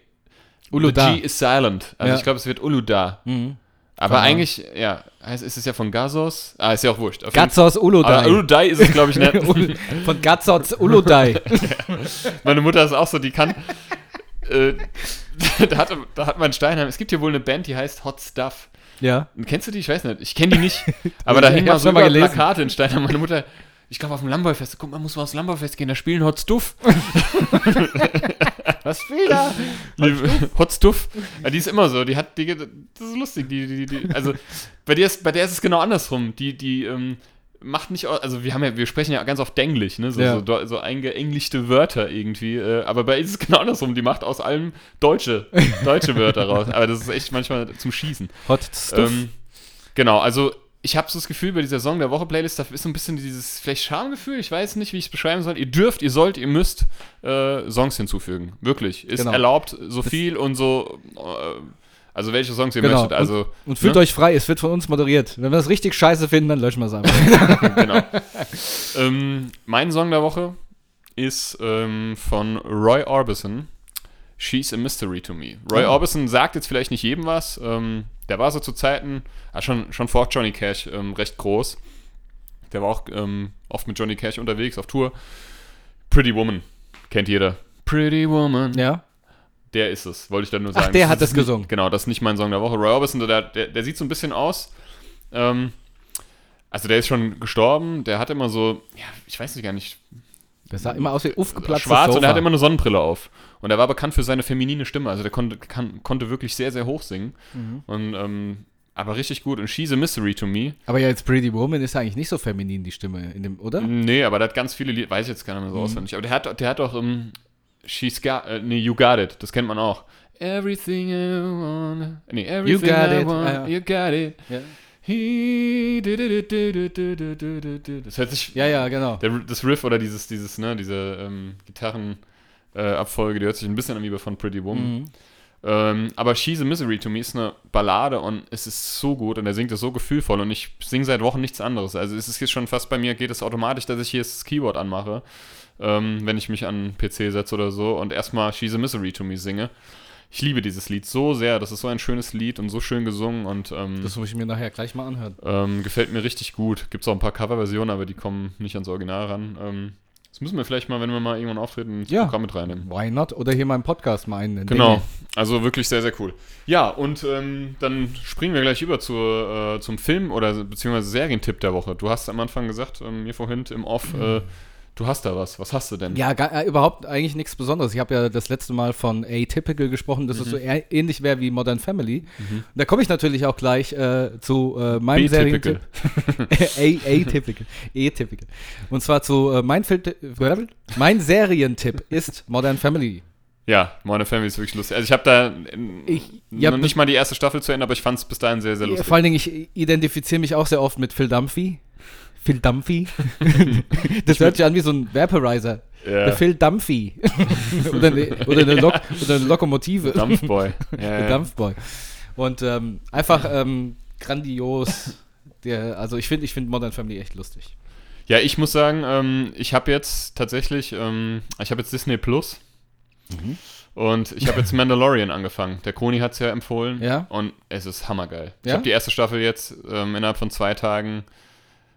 [SPEAKER 3] Uluda.
[SPEAKER 2] the G ist silent. Also
[SPEAKER 3] Ja.
[SPEAKER 2] ich glaube, es wird Uluda.
[SPEAKER 3] Mhm.
[SPEAKER 2] Aber
[SPEAKER 3] Ahnung.
[SPEAKER 2] eigentlich, ja, heißt, ist es ja von Gazos. Ah, ist ja auch wurscht. Jeden
[SPEAKER 3] Gatzos
[SPEAKER 2] Aber
[SPEAKER 3] Uludai.
[SPEAKER 2] Uludai ist es, glaube ich, nicht.
[SPEAKER 3] Von Gatzos Uludai.
[SPEAKER 2] Meine Mutter ist auch so, die kann. äh, da, hat, da hat man Steinheim. Es gibt hier wohl eine Band, die heißt Hot Stuff.
[SPEAKER 3] Ja.
[SPEAKER 2] Kennst du die? Ich weiß nicht. Ich kenne die nicht. Aber da hängen mal so
[SPEAKER 3] mal.
[SPEAKER 2] Plakate in Steinheim. Meine Mutter, ich glaube auf dem Lamboy-Fest. Guck mal, muss mal aufs Lamboy-Fest gehen. Da spielen Hot Stuff.
[SPEAKER 3] Was fehlt da?
[SPEAKER 2] Die, Hot Stuff. Ja, die ist immer so. Die hat, die, das ist lustig. Die, die, die, also bei der ist, bei der ist es genau andersrum. Die, die ähm, macht nicht, also wir haben ja, wir sprechen ja ganz oft Englisch, ne? So,
[SPEAKER 3] Ja.
[SPEAKER 2] so, so eingeenglischte Wörter irgendwie. Äh, aber bei ihr ist es genau andersrum. Die macht aus allem deutsche, deutsche Wörter raus. Aber das ist echt manchmal zum Schießen.
[SPEAKER 3] Hot Stuff.
[SPEAKER 2] Ähm, genau, also ich habe so das Gefühl, bei dieser Song der Woche Playlist, da ist so ein bisschen dieses vielleicht Schamgefühl, ich weiß nicht, wie ich es beschreiben soll. Ihr dürft, ihr sollt, ihr müsst äh, Songs hinzufügen. Wirklich. Ist
[SPEAKER 3] Genau.
[SPEAKER 2] erlaubt, so viel und so, äh, also welche Songs ihr
[SPEAKER 3] Genau.
[SPEAKER 2] möchtet. Also,
[SPEAKER 3] Und fühlt
[SPEAKER 2] ne?
[SPEAKER 3] euch frei, es wird von uns moderiert. Wenn wir das richtig scheiße finden, dann löschen wir es einfach.
[SPEAKER 2] genau. ähm, mein Song der Woche ist ähm, von Roy Orbison. She's a Mystery to Me. Roy
[SPEAKER 3] Oh.
[SPEAKER 2] Orbison sagt jetzt vielleicht nicht jedem was. Ähm, der war so zu Zeiten, ah, schon, schon vor Johnny Cash, ähm, recht groß. Der war auch ähm, oft mit Johnny Cash unterwegs auf Tour. Pretty Woman. Kennt jeder. Pretty Woman.
[SPEAKER 3] ja.
[SPEAKER 2] Der ist es, wollte ich dann nur
[SPEAKER 3] Ach,
[SPEAKER 2] sagen.
[SPEAKER 3] der
[SPEAKER 2] Das
[SPEAKER 3] hat das
[SPEAKER 2] nicht-
[SPEAKER 3] gesungen.
[SPEAKER 2] Genau, das ist nicht mein Song der Woche. Roy Orbison, der, der, der sieht so ein bisschen aus. Ähm, also der ist schon gestorben. Der hat immer so, ja, ich weiß nicht gar nicht,
[SPEAKER 3] Das sah immer aus wie aufgeplatztes
[SPEAKER 2] schwarz
[SPEAKER 3] Sofa.
[SPEAKER 2] und er hatte immer eine Sonnenbrille auf. Und er war bekannt für seine feminine Stimme. Also der konnte, kann, konnte wirklich sehr, sehr hoch singen.
[SPEAKER 3] Mhm.
[SPEAKER 2] Und, ähm, aber richtig gut. Und She's a Mystery to Me.
[SPEAKER 3] Aber ja, jetzt Pretty Woman ist eigentlich nicht so feminin, die Stimme, in dem, oder?
[SPEAKER 2] Nee, aber der hat ganz viele Lieder, weiß ich jetzt gar nicht mehr
[SPEAKER 3] Mhm.
[SPEAKER 2] so auswendig. Aber der hat, der hat auch ähm, She's Got, äh, nee, You Got It. Das kennt man auch. Everything I want. Nee, everything
[SPEAKER 3] Got
[SPEAKER 2] I
[SPEAKER 3] It,
[SPEAKER 2] want.
[SPEAKER 3] ah, ja.
[SPEAKER 2] You got it.
[SPEAKER 3] Ja,
[SPEAKER 2] Das hört sich.
[SPEAKER 3] ja, ja genau.
[SPEAKER 2] Der, das Riff oder dieses, dieses, ne, diese ähm, Gitarren. Äh, die hört sich ein bisschen an wie von Pretty Woman.
[SPEAKER 3] Mhm.
[SPEAKER 2] Ähm, aber She's a Misery to Me ist eine Ballade und es ist so gut und er singt es so gefühlvoll und ich singe seit Wochen nichts anderes. Also es ist jetzt schon fast bei mir, geht es automatisch, dass ich hier das Keyboard anmache, ähm, wenn ich mich an den PC setze oder so und erstmal She's a Misery to Me singe. Ich liebe dieses Lied so sehr, das ist so ein schönes Lied und so schön gesungen und ähm,
[SPEAKER 3] Das muss ich mir nachher gleich mal anhören.
[SPEAKER 2] ähm, gefällt mir richtig gut. Gibt es auch ein paar Coverversionen, aber die kommen nicht ans Original ran. Ähm, das müssen wir vielleicht mal, wenn wir mal irgendwann auftreten, ins
[SPEAKER 3] Ja.
[SPEAKER 2] Programm mit reinnehmen.
[SPEAKER 3] Why not? Oder hier mal im Podcast mal einen.
[SPEAKER 2] Genau, also wirklich sehr, sehr cool. Ja, und ähm, dann springen wir gleich über zur, äh, zum Film oder beziehungsweise Serientipp der Woche. Du hast am Anfang gesagt, ähm, mir vorhin im Off, äh, du hast da was. Was hast du denn?
[SPEAKER 3] Ja, gar, äh, überhaupt eigentlich nichts Besonderes. Ich habe ja das letzte Mal von Atypical gesprochen, dass es
[SPEAKER 2] Mhm.
[SPEAKER 3] so ä- ähnlich wäre wie Modern Family. Und da komme ich natürlich auch gleich äh, zu äh, meinem. Serientipp. Atypical. Atypical. Und zwar zu äh, mein, mein Serientipp ist Modern Family.
[SPEAKER 2] Ja, Modern Family ist wirklich lustig. Also ich habe da
[SPEAKER 3] ich, ja,
[SPEAKER 2] noch nicht mal die erste Staffel zu Ende, aber ich fand es bis dahin sehr, sehr lustig.
[SPEAKER 3] Vor allen Dingen, ich identifiziere mich auch sehr oft mit Phil Dumphy. Phil Dumphy? das hört sich an wie so ein Vaporizer.
[SPEAKER 2] Ja.
[SPEAKER 3] Der Phil Dumphy. oder, eine, oder, eine Lok oder eine Lokomotive.
[SPEAKER 2] Dampfboy. Ja,
[SPEAKER 3] Der. Dampfboy. Und ähm, einfach ähm, grandios. Der, also ich finde ich find Modern Family echt lustig.
[SPEAKER 2] ja, ich muss sagen, ähm, ich habe jetzt tatsächlich, ähm, ich habe jetzt Disney Plus und ich habe jetzt Mandalorian angefangen. Der Koni hat es ja empfohlen
[SPEAKER 3] Ja?
[SPEAKER 2] und es ist hammergeil. Ich
[SPEAKER 3] Ja?
[SPEAKER 2] habe die erste Staffel jetzt ähm, innerhalb von zwei Tagen.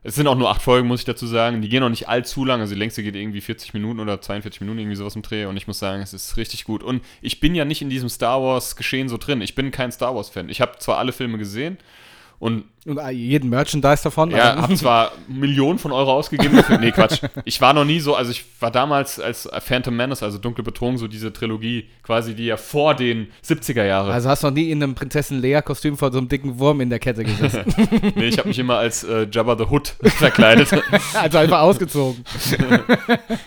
[SPEAKER 2] Es sind auch nur acht Folgen, muss ich dazu sagen. Die gehen auch nicht allzu lang. Also die längste geht irgendwie 40 Minuten oder 42 Minuten, irgendwie sowas im Dreh. Und ich muss sagen, es ist richtig gut. Und ich bin ja nicht in diesem Star Wars-Geschehen so drin. Ich bin kein Star Wars-Fan. Ich habe zwar alle Filme gesehen und
[SPEAKER 3] Und äh, jeden Merchandise davon.
[SPEAKER 2] ja,
[SPEAKER 3] aber-
[SPEAKER 2] habe zwar Millionen von Euro ausgegeben dafür. Nee, Quatsch. Ich war noch nie so, also ich war damals als Phantom Menace, also Dunkle Bedrohung, so diese Trilogie, quasi die ja vor den 70er Jahre.
[SPEAKER 3] also hast du noch nie in einem Prinzessin Lea-Kostüm vor so einem dicken Wurm in der Kette gesessen.
[SPEAKER 2] nee, ich habe mich immer als äh, Jabba the Hood verkleidet.
[SPEAKER 3] also einfach ausgezogen.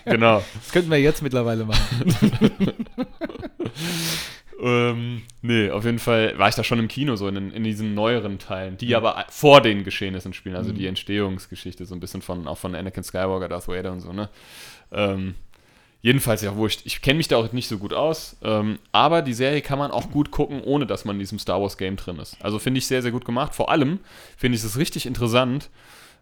[SPEAKER 2] genau.
[SPEAKER 3] Das könnten wir jetzt mittlerweile machen.
[SPEAKER 2] Ähm, nee, auf jeden Fall war ich da schon im Kino, so in, in diesen neueren Teilen, die aber vor den Geschehnissen spielen, also die Entstehungsgeschichte, so ein bisschen von, auch von Anakin Skywalker, Darth Vader und so, ne? Ähm, jedenfalls ja wurscht. Ich kenne mich da auch nicht so gut aus, ähm, aber die Serie kann man auch gut gucken, ohne dass man in diesem Star Wars Game drin ist. Also finde ich sehr, sehr gut gemacht. Vor allem finde ich es richtig interessant,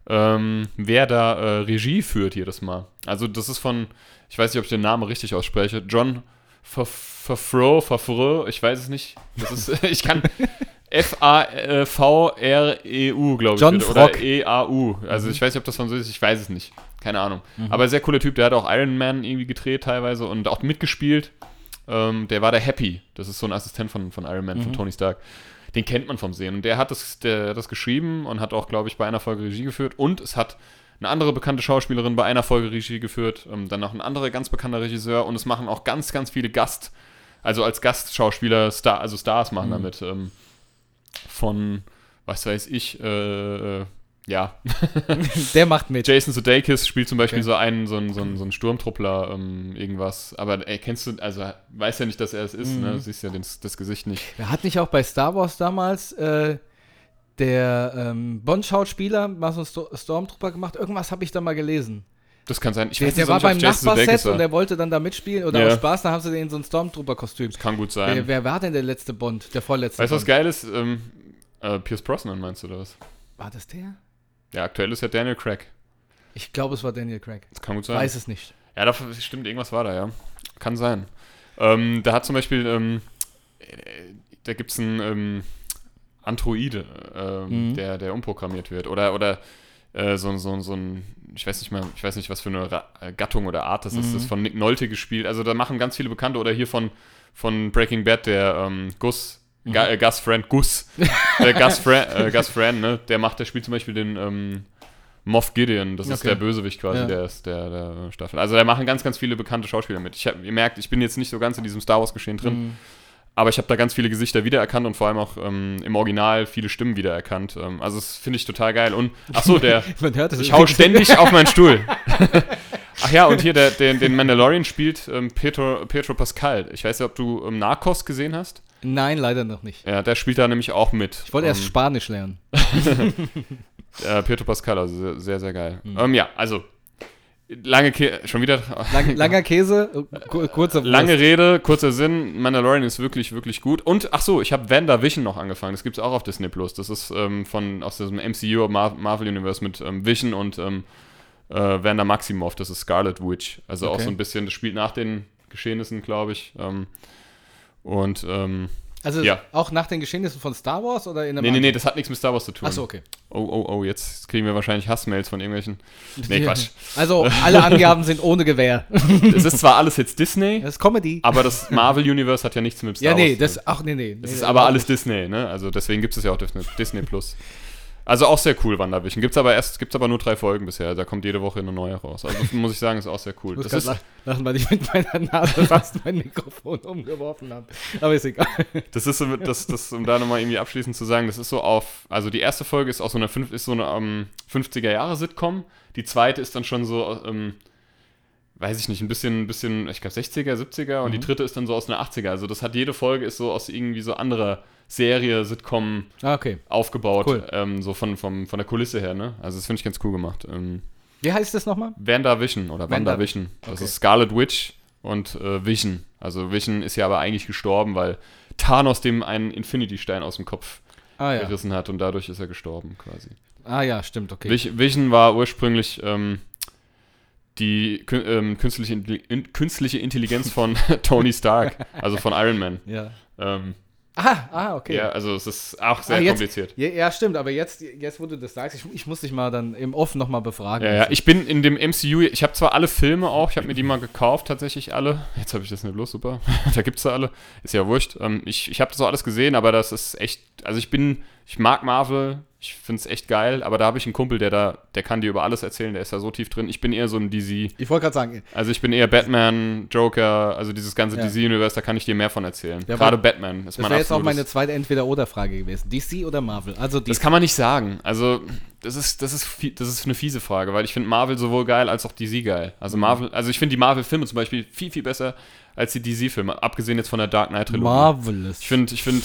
[SPEAKER 2] ähm, wer da äh, Regie führt jedes Mal. Also das ist von, ich weiß nicht, ob ich den Namen richtig ausspreche, John Favreau, Favreau, ich weiß es nicht. Das ist, ich kann F-A-V-R-E-U, glaube ich.
[SPEAKER 3] John
[SPEAKER 2] bitte, Oder. E-A-U. Also ich weiß nicht, ob das Französisch ist, ich weiß es nicht. Keine Ahnung. Aber sehr cooler Typ, der hat auch Iron Man irgendwie gedreht teilweise und auch mitgespielt. Ähm, der war der Happy. Das ist so ein Assistent von, von Iron Man, von Tony Stark. Den kennt man vom Sehen. Und der hat das, der das geschrieben und hat auch, glaube ich, bei einer Folge Regie geführt. Und es hat eine andere bekannte Schauspielerin bei einer Folge Regie geführt. Ähm, dann noch ein anderer ganz bekannter Regisseur. Und es machen auch ganz, ganz viele Gast, also als Gastschauspieler, Star, also Stars machen damit. Ähm, von, was weiß ich, äh, äh, ja,
[SPEAKER 3] Der macht mit.
[SPEAKER 2] Jason Sudeikis spielt zum Beispiel
[SPEAKER 3] Okay.
[SPEAKER 2] so einen, so einen, so einen, so einen Sturmtruppler, ähm, irgendwas. Aber ey, kennst du, also weiß ja nicht, dass er es ist, ne? Du siehst ja das, das Gesicht nicht.
[SPEAKER 3] Er hat nicht auch bei Star Wars damals äh, der ähm, Bond-Schauspieler mal so einen Sto Stormtrooper gemacht? Irgendwas habe ich da mal gelesen.
[SPEAKER 2] Das kann sein. Ich
[SPEAKER 3] Der,
[SPEAKER 2] weiß
[SPEAKER 3] der
[SPEAKER 2] nicht,
[SPEAKER 3] war beim Nachbarset und der wollte dann da mitspielen oder
[SPEAKER 2] Ja.
[SPEAKER 3] aus Spaß, da haben sie den in so ein Stormtrooper-Kostüm.
[SPEAKER 2] Kann gut
[SPEAKER 3] Wer,
[SPEAKER 2] sein.
[SPEAKER 3] wer war denn der letzte Bond? Der vorletzte
[SPEAKER 2] weißt du, was geil ist? Ähm, äh, Pierce Brosnan meinst du oder was?
[SPEAKER 3] War das der?
[SPEAKER 2] Ja, aktuell ist ja Daniel Craig.
[SPEAKER 3] Ich glaube, es war Daniel Craig.
[SPEAKER 2] Das kann gut sein.
[SPEAKER 3] Weiß es nicht.
[SPEAKER 2] Ja, da stimmt, irgendwas war da, ja. Kann sein. Ähm, da hat zum Beispiel, ähm, äh, da gibt es einen ähm, Androide, ähm,
[SPEAKER 3] Mhm.
[SPEAKER 2] der, der umprogrammiert wird. Oder, oder äh, so, so, so ein, ich weiß nicht mehr, ich weiß nicht, was für eine Ra äh, Gattung oder Art das ist.
[SPEAKER 3] Mhm.
[SPEAKER 2] Das ist von Nick Nolte gespielt. Also da machen ganz viele Bekannte oder hier von, von Breaking Bad, der ähm, Gus,
[SPEAKER 3] Mhm.
[SPEAKER 2] Ga, äh, Gus Friend, Gus, äh, Gus, Friend, äh, Gus Friend, ne? Der macht, der spielt zum Beispiel den ähm, Moff Gideon, das ist
[SPEAKER 3] Okay.
[SPEAKER 2] der Bösewicht quasi
[SPEAKER 3] Ja.
[SPEAKER 2] der, ist der, der Staffel. Also da machen ganz, ganz viele bekannte Schauspieler mit. Ich hab, ihr merkt, ich bin jetzt nicht so ganz in diesem Star Wars-Geschehen drin,
[SPEAKER 3] Mhm.
[SPEAKER 2] aber ich habe da ganz viele Gesichter wiedererkannt und vor allem auch ähm, im Original viele Stimmen wiedererkannt. Ähm, also das finde ich total geil. Und ach so, der,
[SPEAKER 3] Man hört
[SPEAKER 2] ich hau ständig auf meinen Stuhl. Ach ja, und hier der, den, den Mandalorian spielt ähm, Pedro, Pedro Pascal. Ich weiß nicht, ob du ähm, Narcos gesehen hast.
[SPEAKER 3] Nein, leider noch nicht.
[SPEAKER 2] Ja, der spielt da nämlich auch mit.
[SPEAKER 3] Ich wollte erst
[SPEAKER 2] Ähm,
[SPEAKER 3] Spanisch lernen.
[SPEAKER 2] äh, Pedro Pascal, also sehr, sehr, geil. Ähm, ja, also lange Ke schon wieder
[SPEAKER 3] Lang, langer Käse, ku- kurzer
[SPEAKER 2] lange. Rede, kurzer Sinn. Mandalorian ist wirklich, wirklich gut. Und ach so, ich habe WandaVision noch angefangen. Das gibt es auch auf Disney Plus. Das ist ähm, von aus diesem MCU Mar Marvel Universe mit ähm, Vision und ähm, äh, Wanda Maximoff. Das ist Scarlet Witch. Also auch
[SPEAKER 3] Okay.
[SPEAKER 2] so ein bisschen. Das spielt nach den Geschehnissen, glaube ich. Ähm, und ähm,
[SPEAKER 3] Also
[SPEAKER 2] Ja.
[SPEAKER 3] auch nach den Geschehnissen von Star Wars oder in einem
[SPEAKER 2] nee, nee, nee, das hat nichts mit Star Wars zu tun.
[SPEAKER 3] Achso, okay.
[SPEAKER 2] Oh, oh, oh, jetzt kriegen wir wahrscheinlich Hassmails von irgendwelchen. Nee, Quatsch.
[SPEAKER 3] Also alle Angaben sind ohne Gewähr.
[SPEAKER 2] es ist zwar alles jetzt Disney,
[SPEAKER 3] Das ist Comedy.
[SPEAKER 2] aber das Marvel Universe hat ja nichts mit Star
[SPEAKER 3] ja, nee,
[SPEAKER 2] Wars zu tun.
[SPEAKER 3] das, ach nee, nee.
[SPEAKER 2] Es
[SPEAKER 3] nee,
[SPEAKER 2] ist aber alles Disney, ne? Also deswegen gibt es ja auch Disney Plus. Also auch sehr cool, WandaVision. Gibt's aber erst, gibt's aber nur drei Folgen bisher. Da kommt jede Woche eine neue raus. Also muss ich sagen, ist auch sehr cool.
[SPEAKER 3] Ich muss
[SPEAKER 2] Das ist,
[SPEAKER 3] lach- lachen, weil ich mit meiner Nase fast mein Mikrofon umgeworfen habe. Aber ist egal.
[SPEAKER 2] das ist so, das, das, um da nochmal irgendwie abschließend zu sagen, das ist so auf, also die erste Folge ist aus so einer, ist so eine ähm, 50er Jahre Sitcom. Die zweite ist dann schon so, ähm, weiß ich nicht, ein bisschen, ein bisschen, ich glaube 60er, 70er und die dritte ist dann so aus den 80er. Also das hat jede Folge ist so aus irgendwie so anderer Serie, Sitcom
[SPEAKER 3] Ah, okay.
[SPEAKER 2] aufgebaut,
[SPEAKER 3] Cool.
[SPEAKER 2] ähm, so von, vom, von der Kulisse her, ne? Also das finde ich ganz cool gemacht. Ähm,
[SPEAKER 3] Wie heißt das nochmal?
[SPEAKER 2] WandaVision oder
[SPEAKER 3] Wanda-
[SPEAKER 2] WandaVision. Das
[SPEAKER 3] Okay.
[SPEAKER 2] ist Scarlet Witch und äh, Vision. Also Vision ist ja aber eigentlich gestorben, weil Thanos dem einen Infinity-Stein aus dem Kopf
[SPEAKER 3] Ah ja.
[SPEAKER 2] gerissen hat und dadurch ist er gestorben quasi.
[SPEAKER 3] Ah ja, stimmt, okay.
[SPEAKER 2] Vis- Vision war ursprünglich ähm, die ähm, künstliche, in künstliche Intelligenz von Tony Stark, also von Iron Man.
[SPEAKER 3] Ja.
[SPEAKER 2] Ähm,
[SPEAKER 3] Ah, ah, okay.
[SPEAKER 2] Ja, also es ist auch sehr
[SPEAKER 3] Ah, jetzt-
[SPEAKER 2] kompliziert.
[SPEAKER 3] Ja, ja, stimmt, aber jetzt, jetzt wo du das sagst, ich, ich muss dich mal dann im Off nochmal befragen.
[SPEAKER 2] Ja, ja, ich bin in dem MCU, ich habe zwar alle Filme auch, ich habe mir die mal gekauft, tatsächlich alle. Jetzt habe ich das nicht bloß, super. da gibt's da alle. Ist ja wurscht. Ähm, ich ich habe das auch alles gesehen, aber das ist echt, also ich bin, ich mag Marvel, ich finde es echt geil, aber da habe ich einen Kumpel, der da, der kann dir über alles erzählen, der ist da so tief drin. Ich bin eher so ein DC,
[SPEAKER 3] Ich wollte gerade sagen,
[SPEAKER 2] also ich bin eher Batman, Joker, also dieses ganze
[SPEAKER 3] Ja.
[SPEAKER 2] DC-Universe, da kann ich dir mehr von erzählen.
[SPEAKER 3] Ja,
[SPEAKER 2] Gerade Batman ist
[SPEAKER 3] das
[SPEAKER 2] mein
[SPEAKER 3] wäre jetzt auch meine zweite Entweder-Oder-Frage gewesen. DC oder Marvel? Also
[SPEAKER 2] Das
[SPEAKER 3] DC.
[SPEAKER 2] kann man nicht sagen. Also, das ist, das ist, das ist eine fiese Frage, weil ich finde Marvel sowohl geil als auch DC geil. Also
[SPEAKER 3] Mhm.
[SPEAKER 2] Marvel, also ich finde die Marvel-Filme zum Beispiel viel, viel besser als die DC-Filme, abgesehen jetzt von der Dark Knight-Trilogie.
[SPEAKER 3] Marvelous.
[SPEAKER 2] Ich finde, ich finde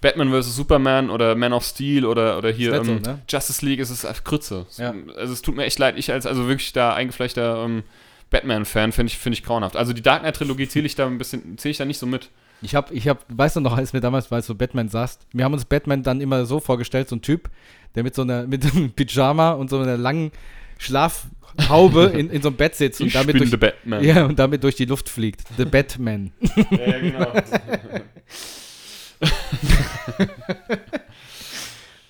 [SPEAKER 2] Batman vs. Superman oder Man of Steel oder, oder hier
[SPEAKER 3] nicht
[SPEAKER 2] ähm,
[SPEAKER 3] ne?
[SPEAKER 2] Justice League ist es Krütze.
[SPEAKER 3] Ja.
[SPEAKER 2] Also es tut mir echt leid, ich als also wirklich da eingefleischter ähm, Batman-Fan finde ich, finde ich grauenhaft. Also die Dark Knight-Trilogie zähle ich da ein bisschen, zähle ich da nicht so mit.
[SPEAKER 3] Ich hab, ich hab, weißt du noch, als wir damals, weißt du, Batman saßt, wir haben uns Batman dann immer so vorgestellt, so ein Typ, der mit so einer, mit einem Pyjama und so einer langen Schlafhaube in, in so einem Bett sitzt und
[SPEAKER 2] Ich
[SPEAKER 3] damit
[SPEAKER 2] bin
[SPEAKER 3] durch,
[SPEAKER 2] Batman.
[SPEAKER 3] ja, und damit durch die Luft fliegt. The Batman.
[SPEAKER 2] ja, ja genau.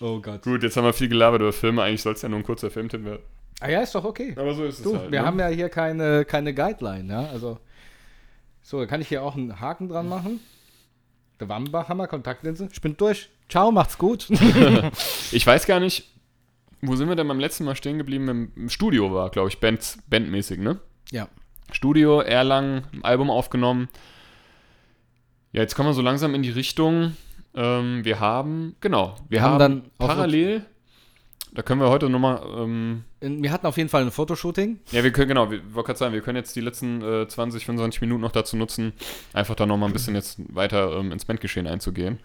[SPEAKER 3] Oh Gott.
[SPEAKER 2] Gut, jetzt haben wir viel gelabert über Filme. Eigentlich soll es ja nur ein kurzer Filmtipp werden.
[SPEAKER 3] Ah ja, ist doch okay.
[SPEAKER 2] Aber so ist
[SPEAKER 3] Du,
[SPEAKER 2] es halt.
[SPEAKER 3] wir
[SPEAKER 2] ne?
[SPEAKER 3] haben ja hier keine, keine Guideline, ja, also. So, da kann ich hier auch einen Haken dran machen. Der Wammbachhammer, Kontaktlinse. Ich bin durch. Ciao, macht's gut.
[SPEAKER 2] Ich weiß gar nicht, wo sind wir denn beim letzten Mal stehen geblieben? Im, Studio war, glaube ich, Band, bandmäßig, ne?
[SPEAKER 3] ja.
[SPEAKER 2] Studio, Erlangen, Album aufgenommen. Ja, jetzt kommen wir so langsam in die Richtung. Ähm, wir haben, genau, wir,
[SPEAKER 3] Wir haben
[SPEAKER 2] haben,
[SPEAKER 3] dann auch
[SPEAKER 2] parallel, da können wir heute nochmal, ähm,
[SPEAKER 3] Wir hatten auf jeden Fall ein Fotoshooting.
[SPEAKER 2] ja, wir können, genau, wir wollte gerade sagen, wir können jetzt die letzten äh, 20, 25 Minuten noch dazu nutzen, einfach da nochmal ein bisschen jetzt weiter ähm, ins Bandgeschehen einzugehen.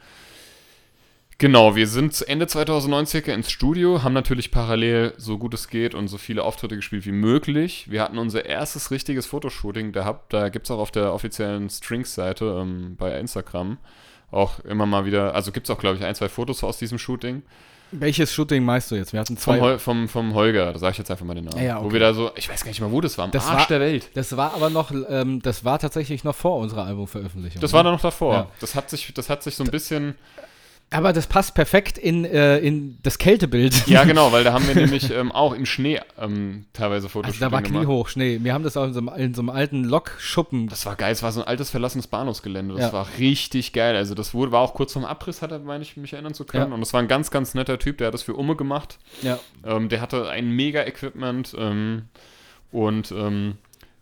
[SPEAKER 2] Genau, wir sind Ende 2009 circa ins Studio, haben natürlich parallel so gut es geht und so viele Auftritte gespielt wie möglich. Wir hatten unser erstes richtiges Fotoshooting, da, hab- da gibt es auch auf der offiziellen Strings-Seite ähm, bei Instagram auch immer mal wieder, also gibt es auch, glaube ich, ein, zwei Fotos aus diesem Shooting.
[SPEAKER 3] Welches Shooting meinst du jetzt? Wir hatten
[SPEAKER 2] Vom,
[SPEAKER 3] zwei.
[SPEAKER 2] Hol vom, vom Holger, da sage ich jetzt einfach mal den Namen.
[SPEAKER 3] Ja, ja,
[SPEAKER 2] Wo
[SPEAKER 3] okay.
[SPEAKER 2] wir da so, ich weiß gar nicht mal, wo das war, am
[SPEAKER 3] Das
[SPEAKER 2] Arsch
[SPEAKER 3] war-
[SPEAKER 2] der Welt.
[SPEAKER 3] Das war aber noch, ähm, das war tatsächlich noch vor unserer Albumveröffentlichung.
[SPEAKER 2] Das
[SPEAKER 3] ne?
[SPEAKER 2] war da noch davor. Das, hat sich, das hat sich so ein bisschen.
[SPEAKER 3] Aber das passt perfekt in, äh, in das Kältebild.
[SPEAKER 2] Ja, genau, weil da haben wir nämlich ähm, auch im Schnee ähm, teilweise Fotos
[SPEAKER 3] Also da war kniehoch Schnee. Wir haben das auch in so einem, in so einem alten Lokschuppen.
[SPEAKER 2] Das war geil, es war so ein altes verlassenes Bahnhofsgelände. Das
[SPEAKER 3] Ja.
[SPEAKER 2] war richtig geil. Also das wurde, war auch kurz vorm Abriss, hat er, meine ich, mich erinnern zu können.
[SPEAKER 3] Ja.
[SPEAKER 2] Und das war ein ganz, ganz netter Typ, der hat das für Umme gemacht.
[SPEAKER 3] Ja.
[SPEAKER 2] Ähm, der hatte ein mega Equipment ähm, und ähm,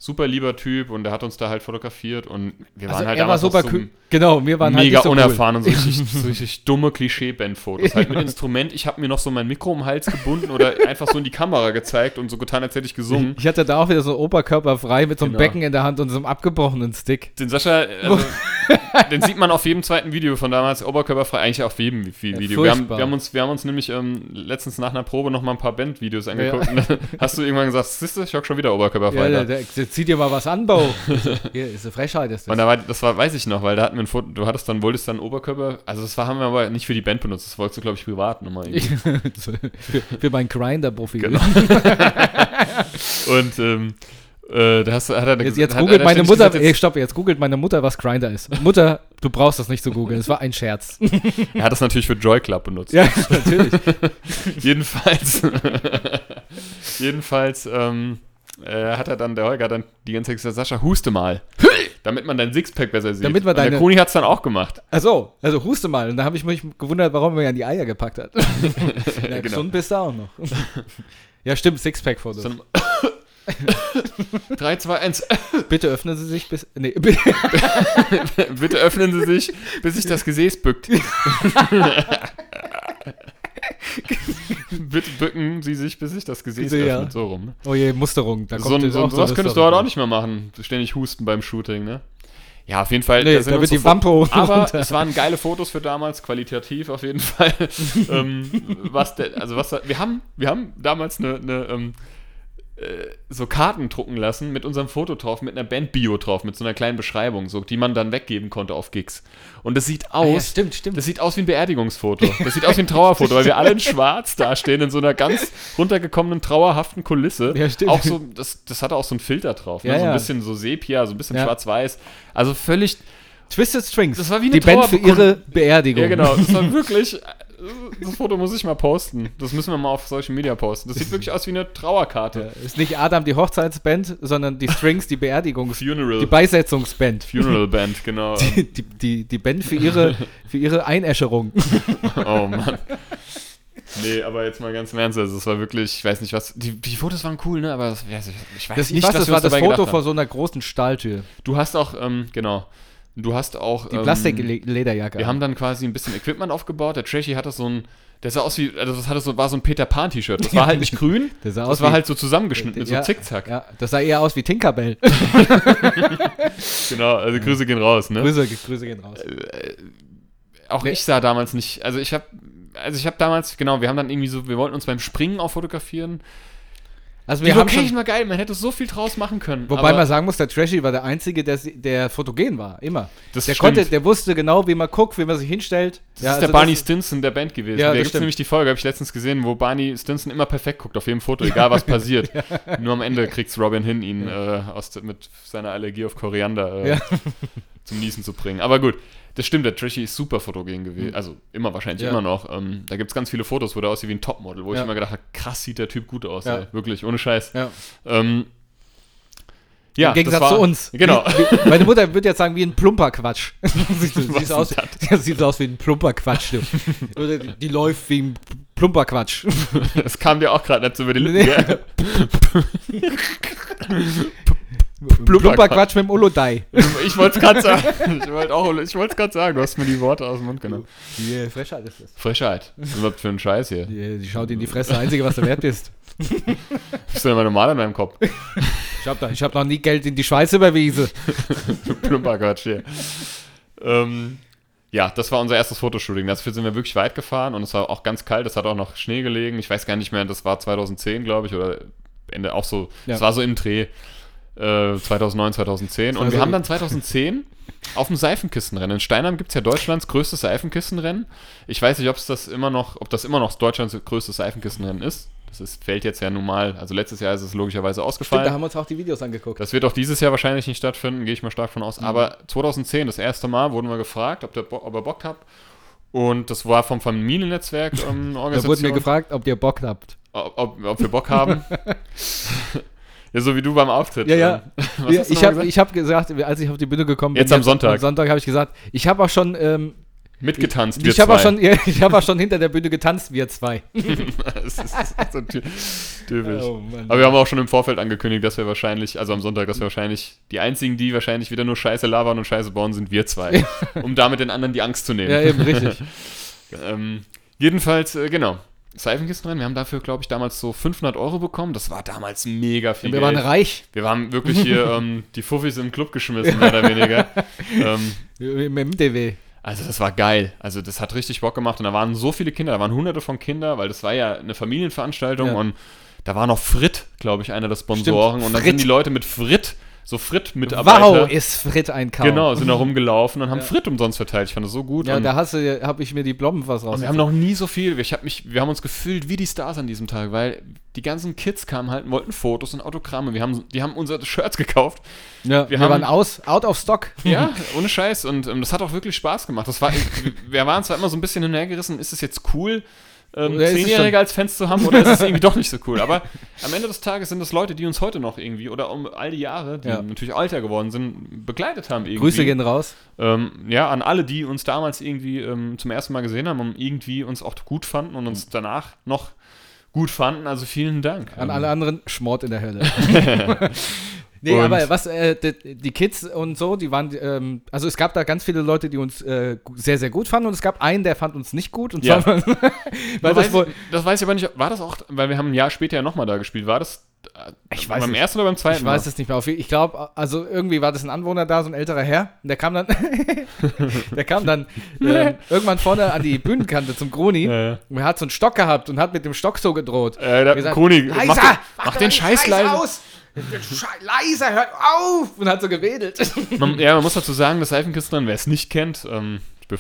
[SPEAKER 2] super lieber Typ und der hat uns da halt fotografiert und wir waren
[SPEAKER 3] Also
[SPEAKER 2] halt
[SPEAKER 3] er war
[SPEAKER 2] damals noch
[SPEAKER 3] super
[SPEAKER 2] so
[SPEAKER 3] cool. Genau, wir waren halt
[SPEAKER 2] mega
[SPEAKER 3] nicht so
[SPEAKER 2] unerfahren und so richtig, so richtig dumme Klischee-Band-Fotos. Halt mit Instrument. Ich habe mir noch so mein Mikro um den Hals gebunden oder einfach so in die Kamera gezeigt und so getan, als hätte ich
[SPEAKER 3] cool.
[SPEAKER 2] gesungen.
[SPEAKER 3] Ich hatte da auch wieder so Oberkörper frei mit so einem
[SPEAKER 2] Genau.
[SPEAKER 3] Becken in der Hand und so einem abgebrochenen Stick.
[SPEAKER 2] Den Sascha, also, den sieht man auf jedem zweiten Video von damals, oberkörperfrei, eigentlich auf jedem Vi-
[SPEAKER 3] Ja,
[SPEAKER 2] Video. wir, haben, wir, haben uns, wir haben uns nämlich ähm, letztens nach einer Probe noch mal ein paar Bandvideos angeguckt und dann hast du irgendwann gesagt, siehst du, ich hock schon wieder oberkörperfrei.
[SPEAKER 3] Ja,
[SPEAKER 2] da.
[SPEAKER 3] der, der, der, zieh dir mal was an, Bo. Hier ist eine Frechheit, ist das.
[SPEAKER 2] Und da war, das war, weiß ich noch, weil da hatten wir ein Foto, du hattest dann, wolltest dann Oberkörper, also das war, haben wir aber nicht für die Band benutzt, das wolltest du, glaube ich, privat nochmal.
[SPEAKER 3] für, für mein Grinder-Profil.
[SPEAKER 2] Genau. Und ähm, äh, da hast, hat er
[SPEAKER 3] Jetzt, jetzt
[SPEAKER 2] hat-
[SPEAKER 3] googelt
[SPEAKER 2] hat
[SPEAKER 3] meine Mutter,
[SPEAKER 2] gesagt, jetzt,
[SPEAKER 3] stopp, jetzt googelt meine Mutter, was Grinder ist. Mutter, du brauchst das nicht zu googeln, es war ein Scherz.
[SPEAKER 2] er hat das natürlich für Joy Club benutzt.
[SPEAKER 3] ja, natürlich.
[SPEAKER 2] Jedenfalls, jedenfalls ähm, äh, hat er dann, der Holger dann die ganze Zeit gesagt, Sascha, huste mal. damit man dein Sixpack besser sieht.
[SPEAKER 3] Damit man
[SPEAKER 2] Und der
[SPEAKER 3] deine-
[SPEAKER 2] Koni hat es dann auch gemacht.
[SPEAKER 3] Achso, also huste mal. Und da habe ich mich gewundert, warum er mir an die Eier gepackt hat. ja,
[SPEAKER 2] genau.
[SPEAKER 3] Gesund bist du auch noch. ja, stimmt, Sixpack-Fotos.
[SPEAKER 2] So 3, 2, 1.
[SPEAKER 3] Bitte öffnen Sie sich bis. Nee, bitte.
[SPEAKER 2] Bitte öffnen Sie sich, bis sich das Gesäß bückt. Bitte bücken Sie sich, bis sich das Gesäß
[SPEAKER 3] Ja.
[SPEAKER 2] öffnet. So rum. Ne?
[SPEAKER 3] Oh je, Musterung. Da
[SPEAKER 2] So,
[SPEAKER 3] kommt
[SPEAKER 2] so,
[SPEAKER 3] auch
[SPEAKER 2] sowas
[SPEAKER 3] eine
[SPEAKER 2] könntest du heute auch nicht mehr machen. Ständig husten beim Shooting, ne? Ja, auf jeden Fall.
[SPEAKER 3] Nee, da
[SPEAKER 2] uns
[SPEAKER 3] wird die
[SPEAKER 2] so
[SPEAKER 3] Wampe
[SPEAKER 2] Aber es waren geile Fotos für damals, qualitativ auf jeden Fall. ähm, was der, also was da- wir haben, wir haben damals eine, eine ähm, äh, so Karten drucken lassen mit unserem Foto drauf, mit einer Band-Bio drauf, mit so einer kleinen Beschreibung, so, die man dann weggeben konnte auf Gigs. Und das sieht aus,
[SPEAKER 3] Ah, ja, stimmt, stimmt.
[SPEAKER 2] das sieht aus wie ein Beerdigungsfoto. Das sieht aus wie ein Trauerfoto, weil wir alle in schwarz dastehen, in so einer ganz runtergekommenen, trauerhaften Kulisse.
[SPEAKER 3] Ja, stimmt.
[SPEAKER 2] Auch so, das, das hatte auch so einen Filter drauf, ne?
[SPEAKER 3] Ja,
[SPEAKER 2] so ein bisschen so Sepia, so ein bisschen schwarz-weiß. Also völlig,
[SPEAKER 3] Twisted Strings.
[SPEAKER 2] Das war wie eine
[SPEAKER 3] Die Band für
[SPEAKER 2] Trauer-
[SPEAKER 3] ihre Beerdigung.
[SPEAKER 2] ja genau, das war wirklich, das Foto muss ich mal posten. Das müssen wir mal auf Social Media posten. Das sieht wirklich aus wie eine Trauerkarte.
[SPEAKER 3] Ist nicht Adam die Hochzeitsband, sondern die Strings die Beerdigungs...
[SPEAKER 2] Funeral.
[SPEAKER 3] Die Beisetzungsband.
[SPEAKER 2] Funeral Band, genau.
[SPEAKER 3] Die, die, die, die Band für ihre, für ihre Einäscherung.
[SPEAKER 2] Oh Mann. Nee, aber jetzt mal ganz im Ernst, also es war wirklich, ich weiß nicht was, die, die Fotos waren cool, ne, aber das, ich weiß ich weiß
[SPEAKER 3] Das,
[SPEAKER 2] nicht,
[SPEAKER 3] ich weiß,
[SPEAKER 2] was
[SPEAKER 3] das war das Foto vor so einer großen Stahltür.
[SPEAKER 2] Du hast auch, ähm, genau, du hast auch,
[SPEAKER 3] Die
[SPEAKER 2] ähm,
[SPEAKER 3] Plastiklederjacke.
[SPEAKER 2] wir haben dann quasi ein bisschen Equipment aufgebaut, der Trashy hatte so ein, der sah aus wie, also das hatte so, war so ein Peter Pan T-Shirt, das war halt nicht grün,
[SPEAKER 3] Der sah
[SPEAKER 2] das
[SPEAKER 3] aus
[SPEAKER 2] war
[SPEAKER 3] wie-
[SPEAKER 2] halt so zusammengeschnitten mit so
[SPEAKER 3] Ja,
[SPEAKER 2] Zickzack.
[SPEAKER 3] Ja, das sah eher aus wie Tinkerbell.
[SPEAKER 2] Genau, also Grüße gehen raus, ne?
[SPEAKER 3] Grüße, Grüße gehen raus.
[SPEAKER 2] auch
[SPEAKER 3] Nee.
[SPEAKER 2] ich sah damals nicht, also ich habe also ich habe damals, genau, wir haben dann irgendwie so, wir wollten uns beim Springen auch fotografieren.
[SPEAKER 3] Also
[SPEAKER 2] Die
[SPEAKER 3] wir haben
[SPEAKER 2] Location
[SPEAKER 3] schon,
[SPEAKER 2] war geil, man hätte so viel draus machen können.
[SPEAKER 3] wobei man sagen muss, der Trashy war der Einzige, der, der fotogen war, immer.
[SPEAKER 2] das
[SPEAKER 3] Der
[SPEAKER 2] stimmt.
[SPEAKER 3] konnte, der wusste genau, wie man guckt, wie man sich hinstellt.
[SPEAKER 2] das
[SPEAKER 3] Ja,
[SPEAKER 2] ist der
[SPEAKER 3] also
[SPEAKER 2] Barney
[SPEAKER 3] das-
[SPEAKER 2] Stinson der Band gewesen.
[SPEAKER 3] Ja,
[SPEAKER 2] da
[SPEAKER 3] das
[SPEAKER 2] gibt es nämlich die Folge, habe ich letztens gesehen, wo Barney Stinson immer perfekt guckt auf jedem Foto, egal was passiert. Nur am Ende kriegt's Robin hin, ihn äh, aus, der- mit seiner Allergie auf Koriander äh,
[SPEAKER 3] Ja.
[SPEAKER 2] Zum Niesen zu bringen. Aber gut, das stimmt, der Trashy ist super fotogen gewesen. Also immer wahrscheinlich.
[SPEAKER 3] Ja.
[SPEAKER 2] immer noch. Ähm, da gibt es ganz viele Fotos, wo der aussieht wie ein Topmodel, wo ich
[SPEAKER 3] Ja.
[SPEAKER 2] immer gedacht habe, krass sieht der Typ gut aus,
[SPEAKER 3] Ja.
[SPEAKER 2] ey. Wirklich, ohne Scheiß.
[SPEAKER 3] Ja.
[SPEAKER 2] Ähm, ja,
[SPEAKER 3] Im Gegensatz
[SPEAKER 2] das war,
[SPEAKER 3] zu uns.
[SPEAKER 2] Genau.
[SPEAKER 3] Wie, wie, meine Mutter würde jetzt sagen, wie ein plumper Quatsch. sieht, aus, sieht aus wie ein plumper Quatsch. Oder die, die läuft wie ein plumper Quatsch.
[SPEAKER 2] Das kam dir auch gerade nicht so über die Lippen.
[SPEAKER 3] Nee.
[SPEAKER 2] Gell?
[SPEAKER 3] plumper Quatsch mit dem Ulodai.
[SPEAKER 2] Ich wollte es gerade sagen. Ich wollte auch, ich wollte es gerade sagen. Du hast mir die Worte aus dem Mund genommen.
[SPEAKER 3] Die Frechheit ist das.
[SPEAKER 2] Frechheit. Was überhaupt für ein Scheiß hier?
[SPEAKER 3] Die, die schaut in die Fresse, Einzige, was du wert bist.
[SPEAKER 2] Bist du immer normal in deinem Kopf?
[SPEAKER 3] Ich habe ich hab noch nie Geld in die Schweiz überwiesen.
[SPEAKER 2] Du plumper Quatsch hier. Ähm, ja, das war unser erstes Fotoshooting. Dafür sind wir wirklich weit gefahren und es war auch ganz kalt. Es hat auch noch Schnee gelegen. Ich weiß gar nicht mehr, das war 2010, glaube ich, oder Ende auch so.
[SPEAKER 3] Ja.
[SPEAKER 2] Es war so im Dreh. Äh, 2009, 2010. Und
[SPEAKER 3] Also-
[SPEAKER 2] wir haben dann 2010 auf dem Seifenkistenrennen. In Steinheim gibt es ja Deutschlands größtes Seifenkistenrennen. Ich weiß nicht, ob das immer noch, ob das immer noch Deutschlands größtes Seifenkistenrennen ist. Das ist, fällt jetzt ja nun mal, also letztes Jahr ist es logischerweise
[SPEAKER 3] Stimmt,
[SPEAKER 2] ausgefallen.
[SPEAKER 3] da haben wir uns auch die Videos angeguckt.
[SPEAKER 2] Das wird auch dieses Jahr wahrscheinlich nicht stattfinden, gehe ich mal stark von
[SPEAKER 3] Mhm.
[SPEAKER 2] aus. Aber 2010, das erste Mal, wurden wir gefragt, ob, der, ob er Bock hat. Und das war vom Familiennetzwerk ähm,
[SPEAKER 3] Da
[SPEAKER 2] Organisation.
[SPEAKER 3] wurden wir gefragt, ob ihr Bock habt.
[SPEAKER 2] ob, ob, ob wir Bock haben. ja, so wie du beim Auftritt.
[SPEAKER 3] Ja, ja.
[SPEAKER 2] Ähm,
[SPEAKER 3] Ja,
[SPEAKER 2] du
[SPEAKER 3] ich habe
[SPEAKER 2] gesagt?
[SPEAKER 3] ich hab gesagt, als ich auf die Bühne gekommen bin,
[SPEAKER 2] Jetzt am Sonntag.
[SPEAKER 3] Am Sonntag habe ich gesagt, ich habe auch schon, ähm,
[SPEAKER 2] Mitgetanzt, wir
[SPEAKER 3] ich habe auch
[SPEAKER 2] zwei.
[SPEAKER 3] schon, ja, ich habe auch schon hinter der Bühne getanzt, wir zwei.
[SPEAKER 2] das ist, so ty- typisch.
[SPEAKER 3] Oh.
[SPEAKER 2] Aber wir haben auch schon im Vorfeld angekündigt, dass wir wahrscheinlich, also am Sonntag, dass wir wahrscheinlich die einzigen, die wahrscheinlich wieder nur Scheiße labern und Scheiße bauen, sind wir zwei. um damit den anderen die Angst zu nehmen.
[SPEAKER 3] Ja, eben, richtig.
[SPEAKER 2] Ähm, jedenfalls, äh, genau. Seifenkistenrennen, wir haben dafür, glaube ich, damals so 500 Euro bekommen. Das war damals mega viel
[SPEAKER 3] wir
[SPEAKER 2] Geld.
[SPEAKER 3] waren reich
[SPEAKER 2] wir haben wirklich hier ähm, die Fuffis im Club geschmissen, mehr oder weniger. ähm,
[SPEAKER 3] im MDW.
[SPEAKER 2] also das war geil. Also das hat richtig Bock gemacht. Und da waren so viele Kinder, da waren hunderte von Kindern, weil das war ja eine Familienveranstaltung
[SPEAKER 3] Ja.
[SPEAKER 2] und da war noch Frit, glaube ich, einer der Sponsoren.
[SPEAKER 3] Stimmt,
[SPEAKER 2] und dann sind die Leute mit Frit, so Frit-Mitarbeiter,
[SPEAKER 3] Wow, ist Frit ein Kaum.
[SPEAKER 2] genau, sind da rumgelaufen und haben
[SPEAKER 3] Ja.
[SPEAKER 2] Frit umsonst verteilt. Ich fand das so gut.
[SPEAKER 3] Ja,
[SPEAKER 2] und
[SPEAKER 3] da hast du, habe ich mir die Blomben was raus.
[SPEAKER 2] Wir haben noch nie so viel. Ich hab mich, wir haben uns gefühlt wie die Stars an diesem Tag, weil die ganzen Kids kamen halt, und wollten Fotos und Autogramme. Wir haben, die haben unsere Shirts gekauft.
[SPEAKER 3] ja,
[SPEAKER 2] wir
[SPEAKER 3] wir,
[SPEAKER 2] haben-
[SPEAKER 3] waren aus, out of stock.
[SPEAKER 2] Ja, ohne Scheiß. Und ähm, das hat auch wirklich Spaß gemacht. Das war, wir waren zwar immer so ein bisschen hinhergerissen, ist es jetzt cool, ähm,
[SPEAKER 3] es
[SPEAKER 2] Zehnjährige als Fans zu haben, oder ist es irgendwie doch nicht so cool? Aber am Ende des Tages sind das Leute, die uns heute noch irgendwie, oder um all die Jahre, die
[SPEAKER 3] Ja.
[SPEAKER 2] natürlich älter geworden sind, begleitet haben irgendwie.
[SPEAKER 3] Grüße gehen raus.
[SPEAKER 2] Ähm, ja, an alle, die uns damals irgendwie ähm, zum ersten Mal gesehen haben und irgendwie uns auch gut fanden und uns danach noch gut fanden. Also vielen Dank.
[SPEAKER 3] An
[SPEAKER 2] Ähm,
[SPEAKER 3] alle anderen, Schmort in der Hölle. Nee,
[SPEAKER 2] Und-
[SPEAKER 3] aber was, äh, die, die Kids und so, die waren, ähm, also es gab da ganz viele Leute, die uns äh, sehr, sehr gut fanden und es gab einen, der fand uns nicht gut und
[SPEAKER 2] Ja.
[SPEAKER 3] zwar, weil
[SPEAKER 2] das, weiß, das weiß ich aber nicht, war das auch, weil wir haben ein Jahr später ja nochmal da gespielt, war das äh,
[SPEAKER 3] Ich weiß
[SPEAKER 2] beim
[SPEAKER 3] nicht.
[SPEAKER 2] ersten oder beim zweiten
[SPEAKER 3] ich weiß es nicht mehr. Ich glaube, also irgendwie war das ein Anwohner da, so ein älterer Herr, und der kam dann, der kam dann ähm, irgendwann vorne an die Bühnenkante zum Gruni
[SPEAKER 2] Ja, ja.
[SPEAKER 3] und er hat so einen Stock gehabt und hat mit dem Stock so gedroht.
[SPEAKER 2] Äh, der
[SPEAKER 3] Gesagt, leiser,
[SPEAKER 2] mach den, mach den Scheiß leise.
[SPEAKER 3] aus! Leiser, hört auf! Und hat so gewedelt.
[SPEAKER 2] Man, ja, man muss dazu sagen, das Seifenkistlein, wer es nicht kennt, ähm, ich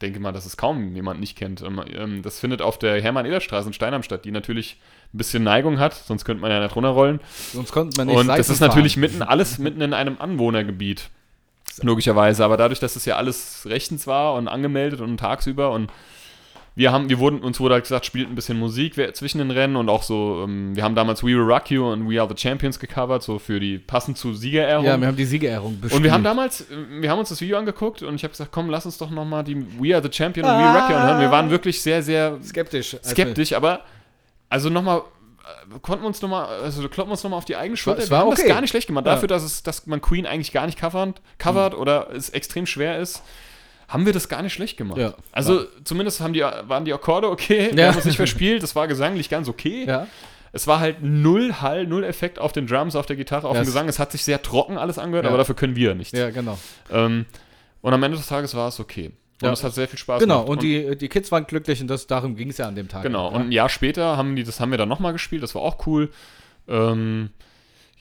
[SPEAKER 2] denke mal, dass es kaum jemand nicht kennt. Ähm, ähm, das findet auf der Hermann-Eder-Straße in Steinheim statt, die natürlich ein bisschen Neigung hat, sonst könnte man ja nicht runterrollen.
[SPEAKER 3] Sonst konnte man nicht
[SPEAKER 2] Und das
[SPEAKER 3] Seiten
[SPEAKER 2] ist natürlich
[SPEAKER 3] fahren.
[SPEAKER 2] mitten, alles mitten in einem Anwohnergebiet. Logischerweise, aber dadurch, dass es ja alles rechtens war und angemeldet und tagsüber und wir haben, wir wurden, uns wurde halt gesagt, spielt ein bisschen Musik zwischen den Rennen und auch so, ähm, wir haben damals We Will Rock You und We Are the Champions gecovert, so für die passend zu Siegerehrung.
[SPEAKER 3] Ja, wir haben die Siegerehrung bespielt.
[SPEAKER 2] Und wir haben damals, äh, wir haben uns das Video angeguckt und ich habe gesagt, komm, lass uns doch nochmal die We Are the Champion und We Rock You anhören. Wir waren wirklich sehr, sehr
[SPEAKER 3] skeptisch. wir-
[SPEAKER 2] skeptisch, aber also nochmal, konnten wir uns nochmal, also kloppen wir uns nochmal auf die eigene Schulter.
[SPEAKER 3] es
[SPEAKER 2] wir
[SPEAKER 3] war
[SPEAKER 2] haben
[SPEAKER 3] okay.
[SPEAKER 2] das gar nicht schlecht gemacht.
[SPEAKER 3] Ja.
[SPEAKER 2] Dafür, dass, es, dass man Queen eigentlich gar nicht covert, covert oder es extrem schwer ist, haben wir das gar nicht schlecht gemacht.
[SPEAKER 3] Ja.
[SPEAKER 2] Also zumindest haben die, waren die Akkorde okay, wir
[SPEAKER 3] Ja.
[SPEAKER 2] haben uns nicht verspielt, das war gesanglich ganz okay.
[SPEAKER 3] Ja.
[SPEAKER 2] Es war halt null Hall, null Effekt auf den Drums, auf der Gitarre, auf
[SPEAKER 3] Ja,
[SPEAKER 2] dem
[SPEAKER 3] es-
[SPEAKER 2] Gesang. Es hat sich sehr trocken alles angehört, aber dafür können wir nichts.
[SPEAKER 3] ja, genau.
[SPEAKER 2] Ähm, und am Ende des Tages war es okay. Und
[SPEAKER 3] Ja.
[SPEAKER 2] es hat sehr viel Spaß
[SPEAKER 3] Genau,
[SPEAKER 2] gemacht.
[SPEAKER 3] und die, die Kids waren glücklich und das, darum ging es ja an dem Tag.
[SPEAKER 2] Genau, und ein Jahr später haben die, das haben wir dann nochmal gespielt, das war auch cool. Ähm,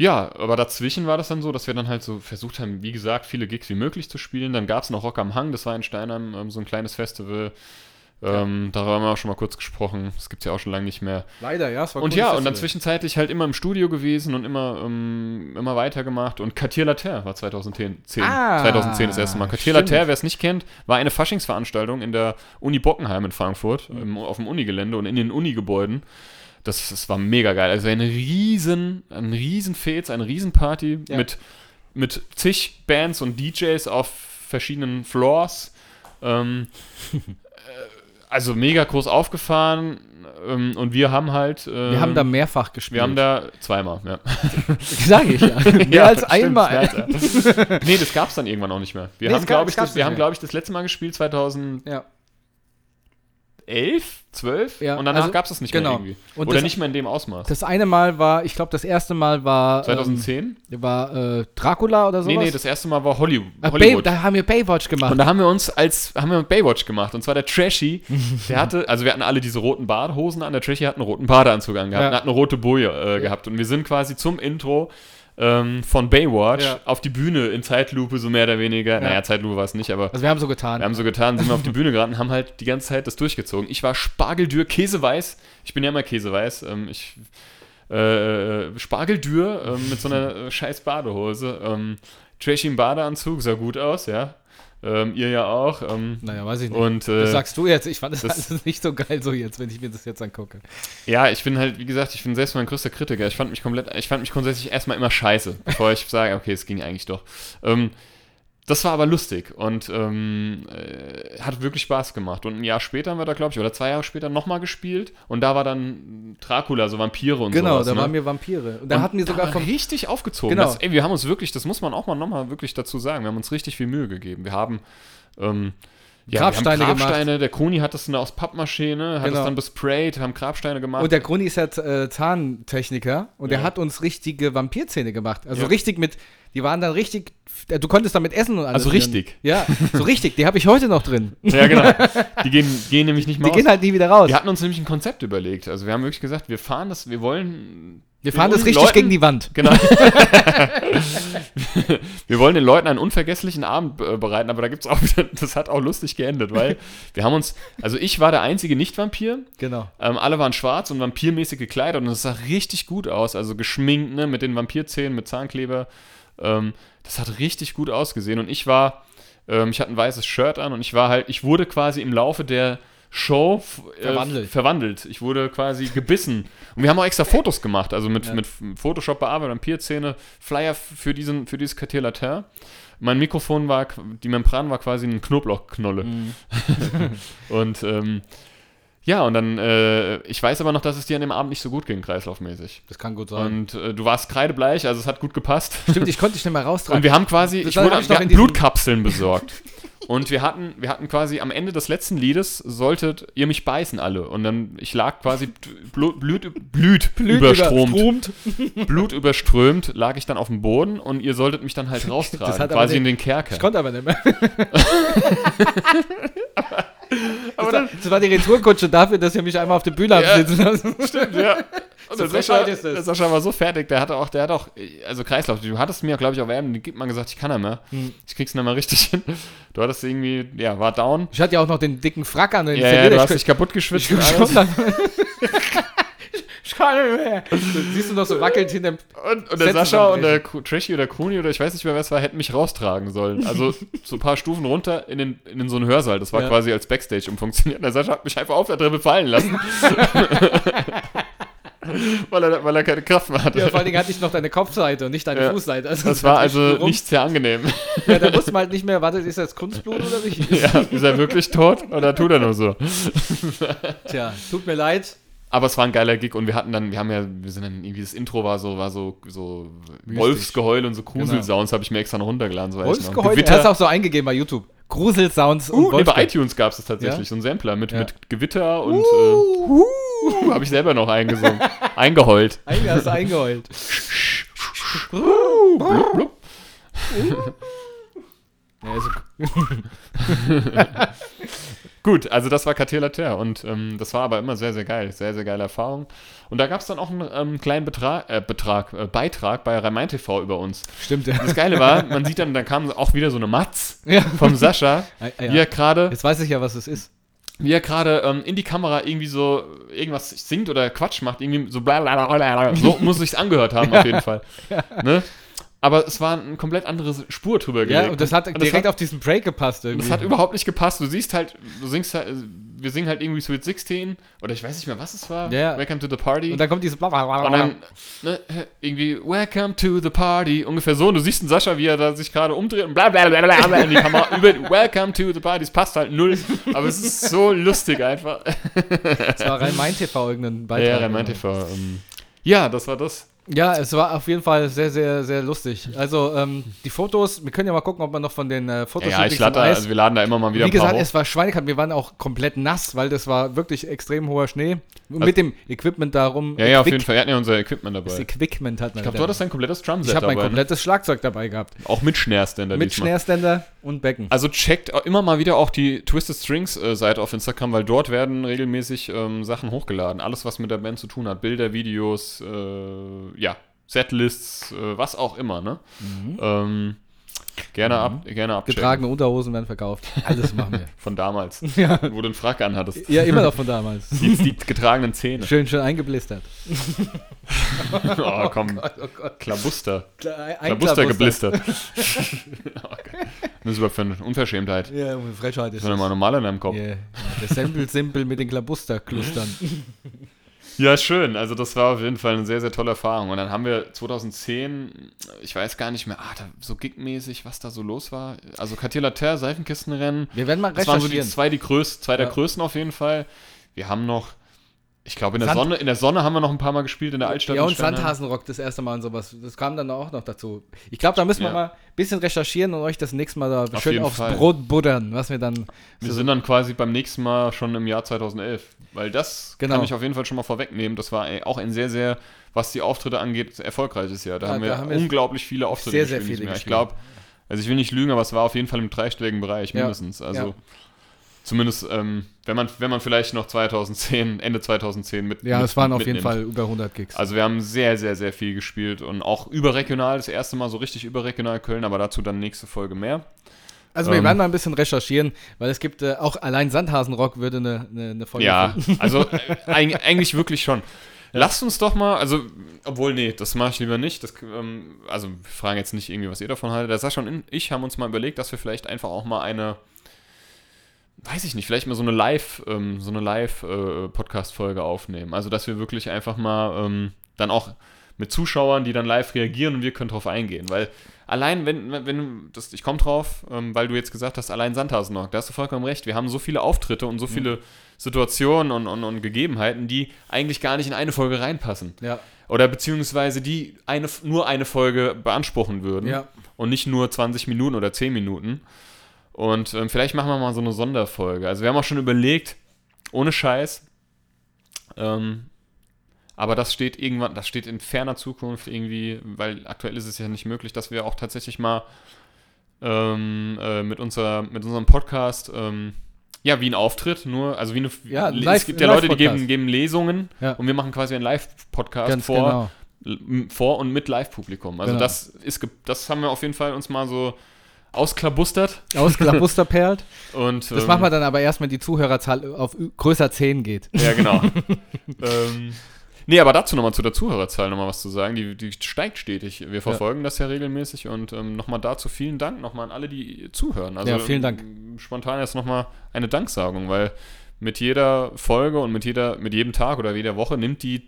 [SPEAKER 2] ja, aber dazwischen war das dann so, dass wir dann halt so versucht haben, wie gesagt, viele Gigs wie möglich zu spielen. Dann gab es noch Rock am Hang, das war in Steinheim ähm, so ein kleines Festival. Ähm, Darüber haben wir auch schon mal kurz gesprochen. Das gibt es ja auch schon lange nicht mehr.
[SPEAKER 3] Leider, ja, es war
[SPEAKER 2] Und
[SPEAKER 3] cooles
[SPEAKER 2] ja, und dann zwischenzeitlich halt immer im Studio gewesen und immer, ähm, immer weitergemacht. Und Cartier Later war 2010. 10,
[SPEAKER 3] Ah,
[SPEAKER 2] 2010 das erste Mal. Cartier
[SPEAKER 3] stimmt.
[SPEAKER 2] Later, wer es nicht kennt, war eine Faschingsveranstaltung in der Uni Bockenheim in Frankfurt, im, auf dem Unigelände und in den Unigebäuden. Das, das war mega geil. Also ein riesen, ein riesen Fets, eine riesen Party
[SPEAKER 3] Ja.
[SPEAKER 2] mit, mit zig Bands und DJs auf verschiedenen Floors. Ähm, äh, also mega groß aufgefahren ähm, und wir haben halt. Ähm,
[SPEAKER 3] Wir haben da mehrfach gespielt.
[SPEAKER 2] wir haben da zweimal, ja.
[SPEAKER 3] Sage ich ja. Mehr
[SPEAKER 2] Ja,
[SPEAKER 3] als
[SPEAKER 2] stimmt,
[SPEAKER 3] einmal.
[SPEAKER 2] mehr als ein- nee, das gab es dann irgendwann auch nicht mehr. Wir
[SPEAKER 3] Nee,
[SPEAKER 2] haben, glaube ich, das, wir haben, glaube ich, das letzte Mal gespielt 2011,
[SPEAKER 3] Ja.
[SPEAKER 2] 12
[SPEAKER 3] Ja,
[SPEAKER 2] und danach
[SPEAKER 3] also-
[SPEAKER 2] gab es das nicht
[SPEAKER 3] genau.
[SPEAKER 2] mehr irgendwie.
[SPEAKER 3] Und
[SPEAKER 2] Oder
[SPEAKER 3] das-
[SPEAKER 2] nicht mehr in dem Ausmaß.
[SPEAKER 3] Das eine Mal war, ich glaube, das erste Mal war.
[SPEAKER 2] 2010?
[SPEAKER 3] Ähm, war äh, Dracula oder sowas?
[SPEAKER 2] nee, nee, das erste Mal war Hollywood.
[SPEAKER 3] Ah, Bay,
[SPEAKER 2] Hollywood.
[SPEAKER 3] da haben wir Baywatch gemacht.
[SPEAKER 2] Und da haben wir uns als, haben wir Baywatch gemacht. Und zwar der Trashy, der hatte, also wir hatten alle diese roten Badehosen an, der Trashy hat einen roten Badeanzug angehabt,
[SPEAKER 3] Ja.
[SPEAKER 2] und hat eine rote Boje äh, gehabt. Und wir sind quasi zum Intro ähm, von Baywatch
[SPEAKER 3] Ja.
[SPEAKER 2] auf die Bühne in Zeitlupe, so mehr oder weniger. Naja, Zeitlupe war es nicht, aber
[SPEAKER 3] also wir haben so getan.
[SPEAKER 2] wir haben so getan, sind wir auf die Bühne geraten und haben halt die ganze Zeit das durchgezogen. Ich war spargeldür, käseweiß. Ich bin ja immer käseweiß. Ähm, ich, äh, äh, spargeldür ähm, mit so einer äh, scheiß Badehose. Ähm, Trashy im Badeanzug, sah gut aus, ja. Ähm, ihr ja auch. Ähm,
[SPEAKER 3] naja, weiß ich nicht.
[SPEAKER 2] und äh,
[SPEAKER 3] das sagst du jetzt. Ich fand das,
[SPEAKER 2] das-
[SPEAKER 3] alles nicht so geil so jetzt, wenn ich mir das jetzt angucke.
[SPEAKER 2] ja, ich bin halt, wie gesagt, ich bin selbst mein größter Kritiker. Ich fand mich komplett, ich fand mich grundsätzlich erstmal immer scheiße, bevor ich sage, okay, es ging eigentlich doch. Ähm, das war aber lustig und ähm, äh, hat wirklich Spaß gemacht. Und ein Jahr später haben wir da, glaube ich, oder zwei Jahre später nochmal gespielt. Und da war dann Dracula, so Vampire und
[SPEAKER 3] Genau,
[SPEAKER 2] sowas.
[SPEAKER 3] da
[SPEAKER 2] ne?
[SPEAKER 3] waren wir Vampire. Und da
[SPEAKER 2] Und
[SPEAKER 3] hatten wir sogar vom.
[SPEAKER 2] richtig aufgezogen.
[SPEAKER 3] Genau.
[SPEAKER 2] Das, ey, wir haben uns wirklich, das muss man auch mal nochmal wirklich dazu sagen, wir haben uns richtig viel Mühe gegeben. Wir haben ähm, ja,
[SPEAKER 3] Grabsteine
[SPEAKER 2] wir haben
[SPEAKER 3] gemacht.
[SPEAKER 2] Grabsteine, der Koni hat das dann aus Pappmaché, ne, hat
[SPEAKER 3] Genau.
[SPEAKER 2] das dann besprayt, haben Grabsteine gemacht.
[SPEAKER 3] Und der Gruni ist ja äh, Zahntechniker und
[SPEAKER 2] Ja.
[SPEAKER 3] hat uns richtige Vampirzähne gemacht. Also
[SPEAKER 2] Ja.
[SPEAKER 3] richtig mit, die waren dann richtig, äh, du konntest damit essen und alles.
[SPEAKER 2] Also
[SPEAKER 3] drin.
[SPEAKER 2] richtig.
[SPEAKER 3] Ja, so richtig. Die habe ich heute noch drin.
[SPEAKER 2] ja, genau. Die gehen, gehen nämlich nicht
[SPEAKER 3] Die
[SPEAKER 2] mehr
[SPEAKER 3] gehen halt nie wieder raus.
[SPEAKER 2] Wir hatten uns nämlich ein Konzept überlegt. Also wir haben wirklich gesagt, wir fahren das, wir wollen.
[SPEAKER 3] wir fahren das richtig
[SPEAKER 2] Leuten-
[SPEAKER 3] gegen die Wand.
[SPEAKER 2] Genau. wir wollen den Leuten einen unvergesslichen Abend bereiten, aber da gibt es auch wieder, das hat auch lustig geendet, weil wir haben uns, also ich war der einzige Nicht-Vampir,
[SPEAKER 3] Genau.
[SPEAKER 2] ähm, alle waren schwarz und vampirmäßig gekleidet und es sah richtig gut aus, also geschminkt, ne, mit den Vampirzähnen, mit Zahnkleber. Ähm, das hat richtig gut ausgesehen und ich war, ähm, ich hatte ein weißes Shirt an und ich war halt, ich wurde quasi im Laufe der Show äh,
[SPEAKER 3] Verwandelt.
[SPEAKER 2] verwandelt. Ich wurde quasi gebissen. Und wir haben auch extra Fotos gemacht, also mit,
[SPEAKER 3] Ja.
[SPEAKER 2] mit Photoshop bearbeitet, Vampirzähne, Flyer für, diesen, für dieses Quartier Latin. Mein Mikrofon war, die Membran war quasi eine Knoblauchknolle.
[SPEAKER 3] Mhm.
[SPEAKER 2] Und ähm, Ja, und dann, äh, ich weiß aber noch, dass es dir an dem Abend nicht so gut ging, kreislaufmäßig.
[SPEAKER 3] Das kann gut sein.
[SPEAKER 2] Und äh, du warst kreidebleich, also es hat gut gepasst.
[SPEAKER 3] Stimmt, ich konnte dich nicht mehr raustragen.
[SPEAKER 2] Und wir haben quasi,
[SPEAKER 3] Das
[SPEAKER 2] ich wurde,
[SPEAKER 3] ich
[SPEAKER 2] wir
[SPEAKER 3] noch
[SPEAKER 2] hatten
[SPEAKER 3] in
[SPEAKER 2] Blutkapseln besorgt. Und wir hatten, wir hatten quasi am Ende des letzten Liedes solltet ihr mich beißen alle. Und dann, ich lag quasi Blut, überstromt.
[SPEAKER 3] überstromt.
[SPEAKER 2] Blut überströmt, lag ich dann auf dem Boden und ihr solltet mich dann halt raustragen. Quasi in
[SPEAKER 3] den-
[SPEAKER 2] den Kerker.
[SPEAKER 3] Ich konnte aber nicht mehr.
[SPEAKER 2] Aber
[SPEAKER 3] das, war, das war die Retourkutsche dafür, dass ihr mich einmal auf der Bühne habt
[SPEAKER 2] Ja.
[SPEAKER 3] sitzen lassen.
[SPEAKER 2] Stimmt, ja. Und
[SPEAKER 3] So
[SPEAKER 2] der, Sascha,
[SPEAKER 3] ist das.
[SPEAKER 2] der Sascha war so fertig, der hatte auch, der hat auch, also Kreislauf, du hattest mir, glaube ich, auf den gibt man gesagt, ich kann nicht mehr.
[SPEAKER 3] Hm.
[SPEAKER 2] Ich krieg's nicht mehr richtig hin. Du hattest irgendwie, ja, war down.
[SPEAKER 3] Ich hatte ja auch noch den dicken Frack an. Den
[SPEAKER 2] Ja, ja, du hast dich kaputt geschwitzt.
[SPEAKER 3] ich, ich, kann nicht mehr. Du siehst du noch so wackelt hinterm.
[SPEAKER 2] Und, und der Sascha und der Trashy oder Kruni oder ich weiß nicht mehr, wer es war, hätten mich raustragen sollen. Also so ein paar Stufen runter in, den, in so einen Hörsaal. Das war
[SPEAKER 3] Ja.
[SPEAKER 2] quasi als Backstage umfunktioniert. Und der Sascha hat mich einfach auf der Treppe fallen lassen. weil, er, weil er keine Kraft mehr hatte.
[SPEAKER 3] Ja, vor allen Dingen hatte ich noch deine Kopfseite und nicht deine
[SPEAKER 2] Ja.
[SPEAKER 3] Fußseite. Also
[SPEAKER 2] das war also
[SPEAKER 3] rum.
[SPEAKER 2] nicht sehr angenehm.
[SPEAKER 3] Ja, da wusste man halt nicht mehr, warte, ist das Kunstblut oder nicht?
[SPEAKER 2] ja, ist er wirklich tot oder tut er nur so?
[SPEAKER 3] Tja, tut mir leid.
[SPEAKER 2] Aber es war ein geiler Gig und wir hatten dann, wir haben ja, wir sind dann irgendwie, das Intro war so, war so, so
[SPEAKER 3] Mystisch.
[SPEAKER 2] Wolfsgeheul und so Gruselsounds habe ich mir extra noch runtergeladen. So.
[SPEAKER 3] Wolfsgeheul,
[SPEAKER 2] Gewitter.
[SPEAKER 3] er ist auch so eingegeben bei YouTube. Gruselsounds und
[SPEAKER 2] Uh, nee, bei iTunes gab es das tatsächlich,
[SPEAKER 3] Ja?
[SPEAKER 2] so ein Sampler mit,
[SPEAKER 3] Ja.
[SPEAKER 2] mit Gewitter und äh, uh, habe ich selber noch eingesungen. Eingeheult.
[SPEAKER 3] Ein- hast du eingeheult.
[SPEAKER 2] Blub, blub.
[SPEAKER 3] Ja, also,
[SPEAKER 2] Gut, also das war Cartier und ähm, das war aber immer sehr, sehr geil. Sehr, sehr geile Erfahrung. Und da gab es dann auch einen ähm, kleinen Betrag, äh, Betrag äh, Beitrag bei Rhein TV über uns.
[SPEAKER 3] stimmt, ja.
[SPEAKER 2] Das Geile war, man sieht dann, da kam auch wieder so eine Matz
[SPEAKER 3] ja.
[SPEAKER 2] vom Sascha,
[SPEAKER 3] Ah,
[SPEAKER 2] wie
[SPEAKER 3] ja.
[SPEAKER 2] er gerade
[SPEAKER 3] Jetzt weiß ich ja, was es ist.
[SPEAKER 2] wie er gerade ähm, in die Kamera irgendwie so irgendwas singt oder Quatsch macht, irgendwie so bla bla bla bla. bla. So muss sich's angehört haben, auf jeden Fall. Ne? Aber es war eine komplett andere Spur drüber gelegt.
[SPEAKER 3] Ja, und das hat
[SPEAKER 2] Und
[SPEAKER 3] direkt
[SPEAKER 2] hat,
[SPEAKER 3] auf diesen Break gepasst irgendwie.
[SPEAKER 2] das hat überhaupt nicht gepasst. Du siehst halt, du singst halt, wir singen halt irgendwie Sweet 16 oder ich weiß nicht mehr, was es war.
[SPEAKER 3] Ja.
[SPEAKER 2] Welcome to the Party.
[SPEAKER 3] und dann kommt dieses
[SPEAKER 2] Und dann ne, irgendwie Welcome to the Party, ungefähr so. Und du siehst einen Sascha, wie er da sich gerade umdreht und bla bla bla bla bla in die Kamera über Welcome to the Party. Es passt halt null, aber es ist so lustig einfach.
[SPEAKER 3] Das war Rhein-Main-TV irgendein Beitrag.
[SPEAKER 2] Ja, Rhein TV. Ähm, ja, das war das.
[SPEAKER 3] Ja, es war auf jeden Fall sehr, sehr, sehr lustig. Also, ähm, die Fotos, wir können ja mal gucken, ob man noch von den äh,
[SPEAKER 2] Ja,
[SPEAKER 3] Fotoshootings
[SPEAKER 2] ich lade, also wir laden da immer mal wieder
[SPEAKER 3] Wie gesagt, es war schweinekalt. Wir waren auch komplett nass, weil das war wirklich extrem hoher Schnee. mit dem Equipment darum.
[SPEAKER 2] Ja, ja, auf jeden Fall. Wir hatten ja unser Equipment dabei.
[SPEAKER 3] Das Equipment hat man.
[SPEAKER 2] Ich glaube, du hattest ein komplettes Drumset
[SPEAKER 3] ich habe mein
[SPEAKER 2] dabei. Ne?
[SPEAKER 3] komplettes Schlagzeug dabei gehabt.
[SPEAKER 2] Auch mit Schnerständer
[SPEAKER 3] Mit. Schnerständer und Becken.
[SPEAKER 2] Also checkt immer mal wieder auch die Twisted Strings äh, Seite auf Instagram, weil dort werden regelmäßig ähm, Sachen hochgeladen. Alles, was mit der Band zu tun hat. Bilder, Videos, äh, ja, Setlists, äh, was auch immer, ne? Ähm, gerne, ab, gerne abchecken.
[SPEAKER 3] Getragene Unterhosen werden verkauft. Alles machen wir.
[SPEAKER 2] Von damals,
[SPEAKER 3] ja.
[SPEAKER 2] wo du einen Frack anhattest.
[SPEAKER 3] ja, immer noch von damals.
[SPEAKER 2] Jetzt die getragenen Zähne.
[SPEAKER 3] Schön, schön eingeblistert.
[SPEAKER 2] Oh, komm,
[SPEAKER 3] Oh Gott.
[SPEAKER 2] Klabuster.
[SPEAKER 3] Kla- Ein
[SPEAKER 2] Klabuster
[SPEAKER 3] Klabuster.
[SPEAKER 2] geblistert. okay. Das ist überhaupt für eine Unverschämtheit.
[SPEAKER 3] Ja, Frechheit ist
[SPEAKER 2] Das ist mal normal in deinem Kopf.
[SPEAKER 3] Ja, der Sample-Simpel mit den Klabusterklustern.
[SPEAKER 2] Ja, schön. Also das war auf jeden Fall eine sehr, sehr tolle Erfahrung. Und dann haben wir 2010, ich weiß gar nicht mehr, ah, da, so gigmäßig, was da so los war. Also Cartier Later, Seifenkistenrennen.
[SPEAKER 3] Wir werden mal
[SPEAKER 2] Das waren so die
[SPEAKER 3] recherchieren.
[SPEAKER 2] zwei, die größten, zwei der
[SPEAKER 3] Ja.
[SPEAKER 2] größten auf jeden Fall. Wir haben noch, ich glaube in der Sonne, in der Sonne haben wir noch ein paar Mal gespielt, in der Altstadt.
[SPEAKER 3] ja, und. Sandhasenrock das erste Mal und sowas. Das kam dann auch noch dazu. Ich glaube, da müssen wir
[SPEAKER 2] Ja.
[SPEAKER 3] mal ein bisschen recherchieren und euch das nächste Mal da
[SPEAKER 2] Auf
[SPEAKER 3] schön aufs
[SPEAKER 2] Fall.
[SPEAKER 3] Brot buddern, was wir dann.
[SPEAKER 2] Wir
[SPEAKER 3] so-
[SPEAKER 2] sind dann quasi beim nächsten Mal schon im Jahr 2011. Weil das
[SPEAKER 3] Genau.
[SPEAKER 2] kann ich auf jeden Fall schon mal vorwegnehmen. Das war auch ein sehr, sehr, was die Auftritte angeht, erfolgreiches Jahr. Da,
[SPEAKER 3] Ja,
[SPEAKER 2] haben, wir
[SPEAKER 3] da haben wir
[SPEAKER 2] unglaublich viele Auftritte
[SPEAKER 3] sehr, sehr
[SPEAKER 2] gespielt
[SPEAKER 3] viele
[SPEAKER 2] diesem
[SPEAKER 3] gespielt.
[SPEAKER 2] Jahr. Ich glaube, also ich will nicht lügen, aber es war auf jeden Fall im dreistelligen Bereich
[SPEAKER 3] Ja.
[SPEAKER 2] mindestens. Also
[SPEAKER 3] Ja.
[SPEAKER 2] Zumindest, ähm, wenn, man, wenn man vielleicht noch 2010, Ende 2010 mit
[SPEAKER 3] Ja, es waren auf jeden
[SPEAKER 2] mitnimmt.
[SPEAKER 3] Fall über 100 Gigs.
[SPEAKER 2] Also wir haben sehr, sehr, sehr viel gespielt und auch überregional, das erste Mal so richtig überregional Köln, aber dazu dann nächste Folge mehr.
[SPEAKER 3] Also wir
[SPEAKER 2] ähm,
[SPEAKER 3] werden mal ein bisschen recherchieren, weil es gibt äh, auch allein Sandhasenrock würde eine, eine, eine Folge
[SPEAKER 2] Ja,
[SPEAKER 3] füllen.
[SPEAKER 2] also äh, eig- eigentlich wirklich schon. Lasst uns doch mal, also, obwohl, nee, das mache ich lieber nicht. Das, ähm, also, wir fragen jetzt nicht irgendwie, was ihr davon haltet. Der Sascha und ich haben uns mal überlegt, dass wir vielleicht einfach auch mal eine, weiß ich nicht, vielleicht mal so eine Live, ähm, so eine Live-Podcast-Folge aufnehmen. Also, dass wir wirklich einfach mal ähm, dann auch mit Zuschauern, die dann live reagieren und wir können drauf eingehen. Weil allein, wenn, wenn du, das, ich komme drauf, ähm, weil du jetzt gesagt hast, allein Sandhausen-Knock, da hast du vollkommen recht. Wir haben so viele Auftritte und so viele Situationen und, und, und Gegebenheiten, die eigentlich gar nicht in eine Folge reinpassen.
[SPEAKER 3] Ja.
[SPEAKER 2] Oder beziehungsweise die eine, nur eine Folge beanspruchen würden
[SPEAKER 3] Ja.
[SPEAKER 2] und nicht nur 20 Minuten oder 10 Minuten. Und ähm, vielleicht machen wir mal so eine Sonderfolge. Also wir haben auch schon überlegt, ohne Scheiß, ähm, aber das steht irgendwann, das steht in ferner Zukunft irgendwie, weil aktuell ist es ja nicht möglich, dass wir auch tatsächlich mal ähm, äh, mit, unserer, mit unserem Podcast, ähm, ja, wie ein Auftritt, nur, also wie eine,
[SPEAKER 3] Ja,
[SPEAKER 2] es
[SPEAKER 3] live-
[SPEAKER 2] gibt ja Leute, die geben, geben Lesungen
[SPEAKER 3] Ja.
[SPEAKER 2] und wir machen quasi einen Live-Podcast vor,
[SPEAKER 3] genau.
[SPEAKER 2] vor und mit Live-Publikum. Also
[SPEAKER 3] Genau.
[SPEAKER 2] das ist, das haben wir auf jeden Fall uns mal so ausklabustert
[SPEAKER 3] Ausklabusterperlt.
[SPEAKER 2] und
[SPEAKER 3] Das
[SPEAKER 2] ähm,
[SPEAKER 3] machen wir dann aber erst, wenn die Zuhörerzahl auf größer 10 geht.
[SPEAKER 2] Ja, genau. ähm, nee, aber dazu nochmal zu der Zuhörerzahl nochmal was zu sagen. Die, die steigt stetig. Wir verfolgen das ja regelmäßig und ähm, nochmal dazu vielen Dank nochmal an alle, die zuhören. Also,
[SPEAKER 3] Ja, vielen Dank.
[SPEAKER 2] ähm, Spontan jetzt nochmal eine Danksagung, weil mit jeder Folge und mit, jeder, mit jedem Tag oder jeder Woche nimmt die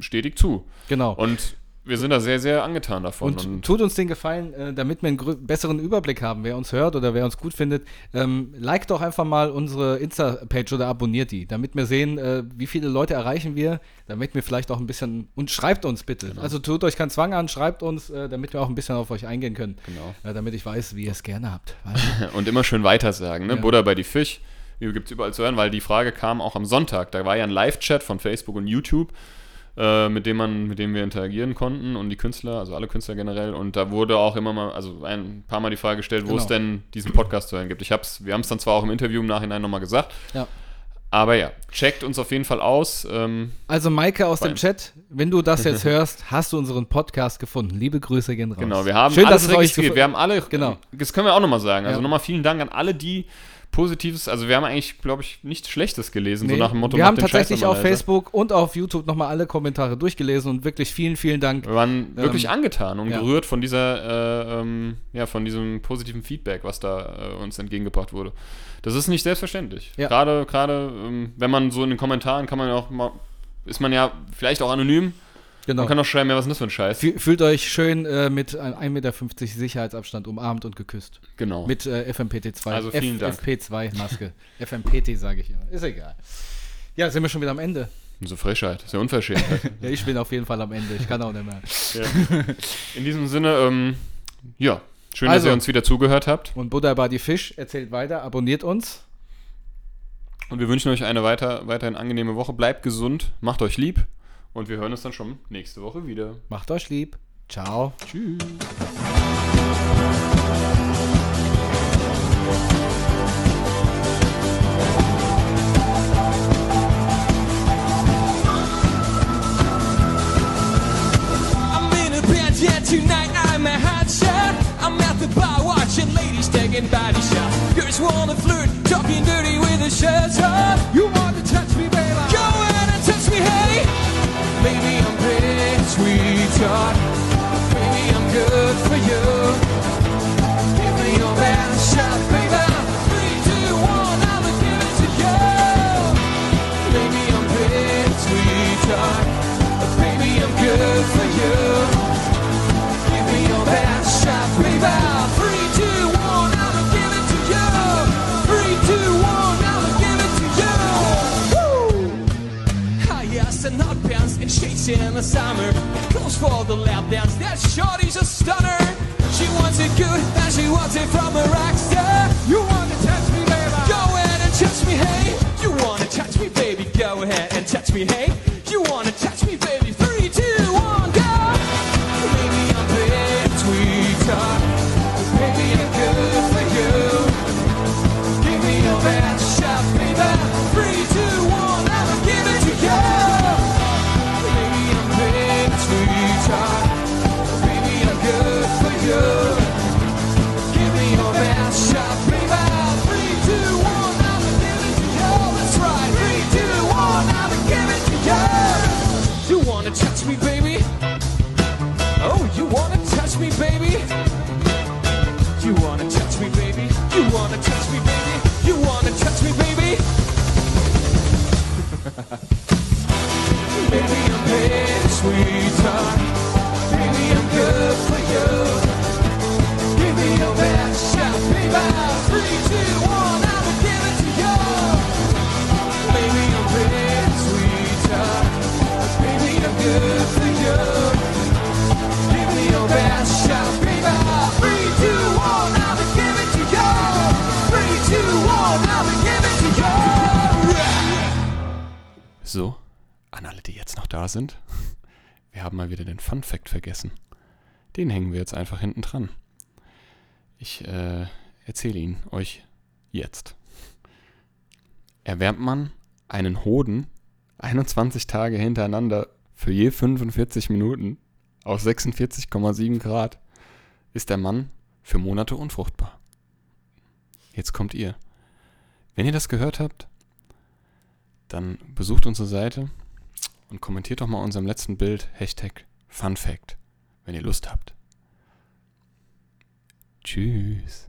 [SPEAKER 2] stetig zu.
[SPEAKER 3] Genau.
[SPEAKER 2] Und wir sind da sehr, sehr angetan davon.
[SPEAKER 3] Und tut uns den Gefallen, äh, damit wir einen besseren Überblick haben, wer uns hört oder wer uns gut findet, ähm, liked doch einfach mal unsere Insta-Page oder abonniert die, damit wir sehen, äh, wie viele Leute erreichen wir, damit wir vielleicht auch ein bisschen, und schreibt uns bitte.
[SPEAKER 2] Genau.
[SPEAKER 3] Also tut euch keinen Zwang an, schreibt uns, äh, damit wir auch ein bisschen auf euch eingehen können.
[SPEAKER 2] Genau.
[SPEAKER 3] Äh, damit ich weiß, wie ihr es gerne habt.
[SPEAKER 2] Und immer schön weitersagen, ne?
[SPEAKER 3] Ja.
[SPEAKER 2] Buddha bei die Fisch. Gibt es überall zu hören, weil die Frage kam auch am Sonntag. Da war ja ein Live-Chat von Facebook und YouTube, äh, mit dem man, mit dem wir interagieren konnten und die Künstler, also alle Künstler generell. Und da wurde auch immer mal, also ein paar Mal die Frage gestellt, wo
[SPEAKER 3] Genau.
[SPEAKER 2] es denn diesen Podcast zu hören gibt. Ich hab's, wir haben es dann zwar auch im Interview im Nachhinein nochmal gesagt,
[SPEAKER 3] ja.
[SPEAKER 2] aber ja, checkt uns auf jeden Fall aus. Ähm,
[SPEAKER 3] Also Maike aus dem. Chat, wenn du das jetzt hörst, hast du unseren Podcast gefunden. Liebe Grüße gehen raus.
[SPEAKER 2] Genau, wir haben
[SPEAKER 3] Schön,
[SPEAKER 2] alles
[SPEAKER 3] dass es euch
[SPEAKER 2] registriert.
[SPEAKER 3] gefo-
[SPEAKER 2] Wir haben alle,
[SPEAKER 3] Genau.
[SPEAKER 2] das können wir auch nochmal sagen. Also
[SPEAKER 3] Ja.
[SPEAKER 2] nochmal vielen Dank an alle, die Positives, also wir haben eigentlich, glaube ich, nichts Schlechtes gelesen,
[SPEAKER 3] Nee,
[SPEAKER 2] so nach dem Motto,
[SPEAKER 3] wir haben tatsächlich auf. Facebook und auf YouTube nochmal alle Kommentare durchgelesen und wirklich vielen, vielen Dank.
[SPEAKER 2] Wir waren wirklich
[SPEAKER 3] Ähm,
[SPEAKER 2] angetan und
[SPEAKER 3] ja.
[SPEAKER 2] gerührt von dieser, äh, ähm, ja, von diesem positiven Feedback, was da äh, uns entgegengebracht wurde. Das ist nicht selbstverständlich.
[SPEAKER 3] Ja.
[SPEAKER 2] Gerade, gerade, ähm, wenn man so in den Kommentaren kann man auch mal, ist man ja vielleicht auch anonym.
[SPEAKER 3] Genau.
[SPEAKER 2] Man kann auch schreiben, ja, was ist das für ein Scheiß?
[SPEAKER 3] Fü- Fühlt euch schön äh, mit einem 1,50 Meter Sicherheitsabstand umarmt und geküsst.
[SPEAKER 2] Genau.
[SPEAKER 3] Mit äh, FMPT2.
[SPEAKER 2] Also vielen Dank.
[SPEAKER 3] FP2-Maske. FMPT sage ich immer. Ist egal. Ja, sind wir schon wieder am Ende.
[SPEAKER 2] so Frechheit, ist ja unverschämt.
[SPEAKER 3] Ja, ich bin auf jeden Fall am Ende. Ich kann auch nicht mehr.
[SPEAKER 2] ja. In diesem Sinne, ähm, ja, schön, dass
[SPEAKER 3] Also.
[SPEAKER 2] ihr uns wieder zugehört habt.
[SPEAKER 3] Und Buddha Badi Fisch erzählt weiter, abonniert uns.
[SPEAKER 2] Und wir wünschen euch eine weiter, weiterhin angenehme Woche. Bleibt gesund, macht euch lieb. Und wir hören uns dann schon nächste Woche wieder.
[SPEAKER 3] Macht euch lieb. Ciao.
[SPEAKER 2] Tschüss.
[SPEAKER 1] I'm in a band, yeah, tonight I'm a hot shot. I'm at the bar watching ladies taking body shots. Girls wanna flirt, talking dirty with the shirts off. You wanna touch Baby, I'm pretty sweetheart. Baby, I'm good for you. Give me your best shot, baby. Three, two, one, I'ma give it to you. Baby, I'm sweetheart. Baby, I'm good for you. In the summer. Clothes for the lap dance. That shorty's a stunner. She wants it good and she wants it from a rock star. You wanna touch me, baby? Go ahead and touch me, hey. You wanna touch me, baby? Go ahead and touch me, hey.
[SPEAKER 2] Da sind. Wir haben mal wieder den Fun Fact vergessen. Den hängen wir jetzt einfach hinten dran. Ich äh, erzähle ihn euch jetzt. Erwärmt man einen Hoden 21 Tage hintereinander für je 45 Minuten auf 46,7 Grad, ist der Mann für Monate unfruchtbar. Jetzt kommt ihr. Wenn ihr das gehört habt, dann besucht unsere Seite und kommentiert doch mal unserem letzten Bild Hashtag Fun Fact, wenn ihr Lust habt. Tschüss.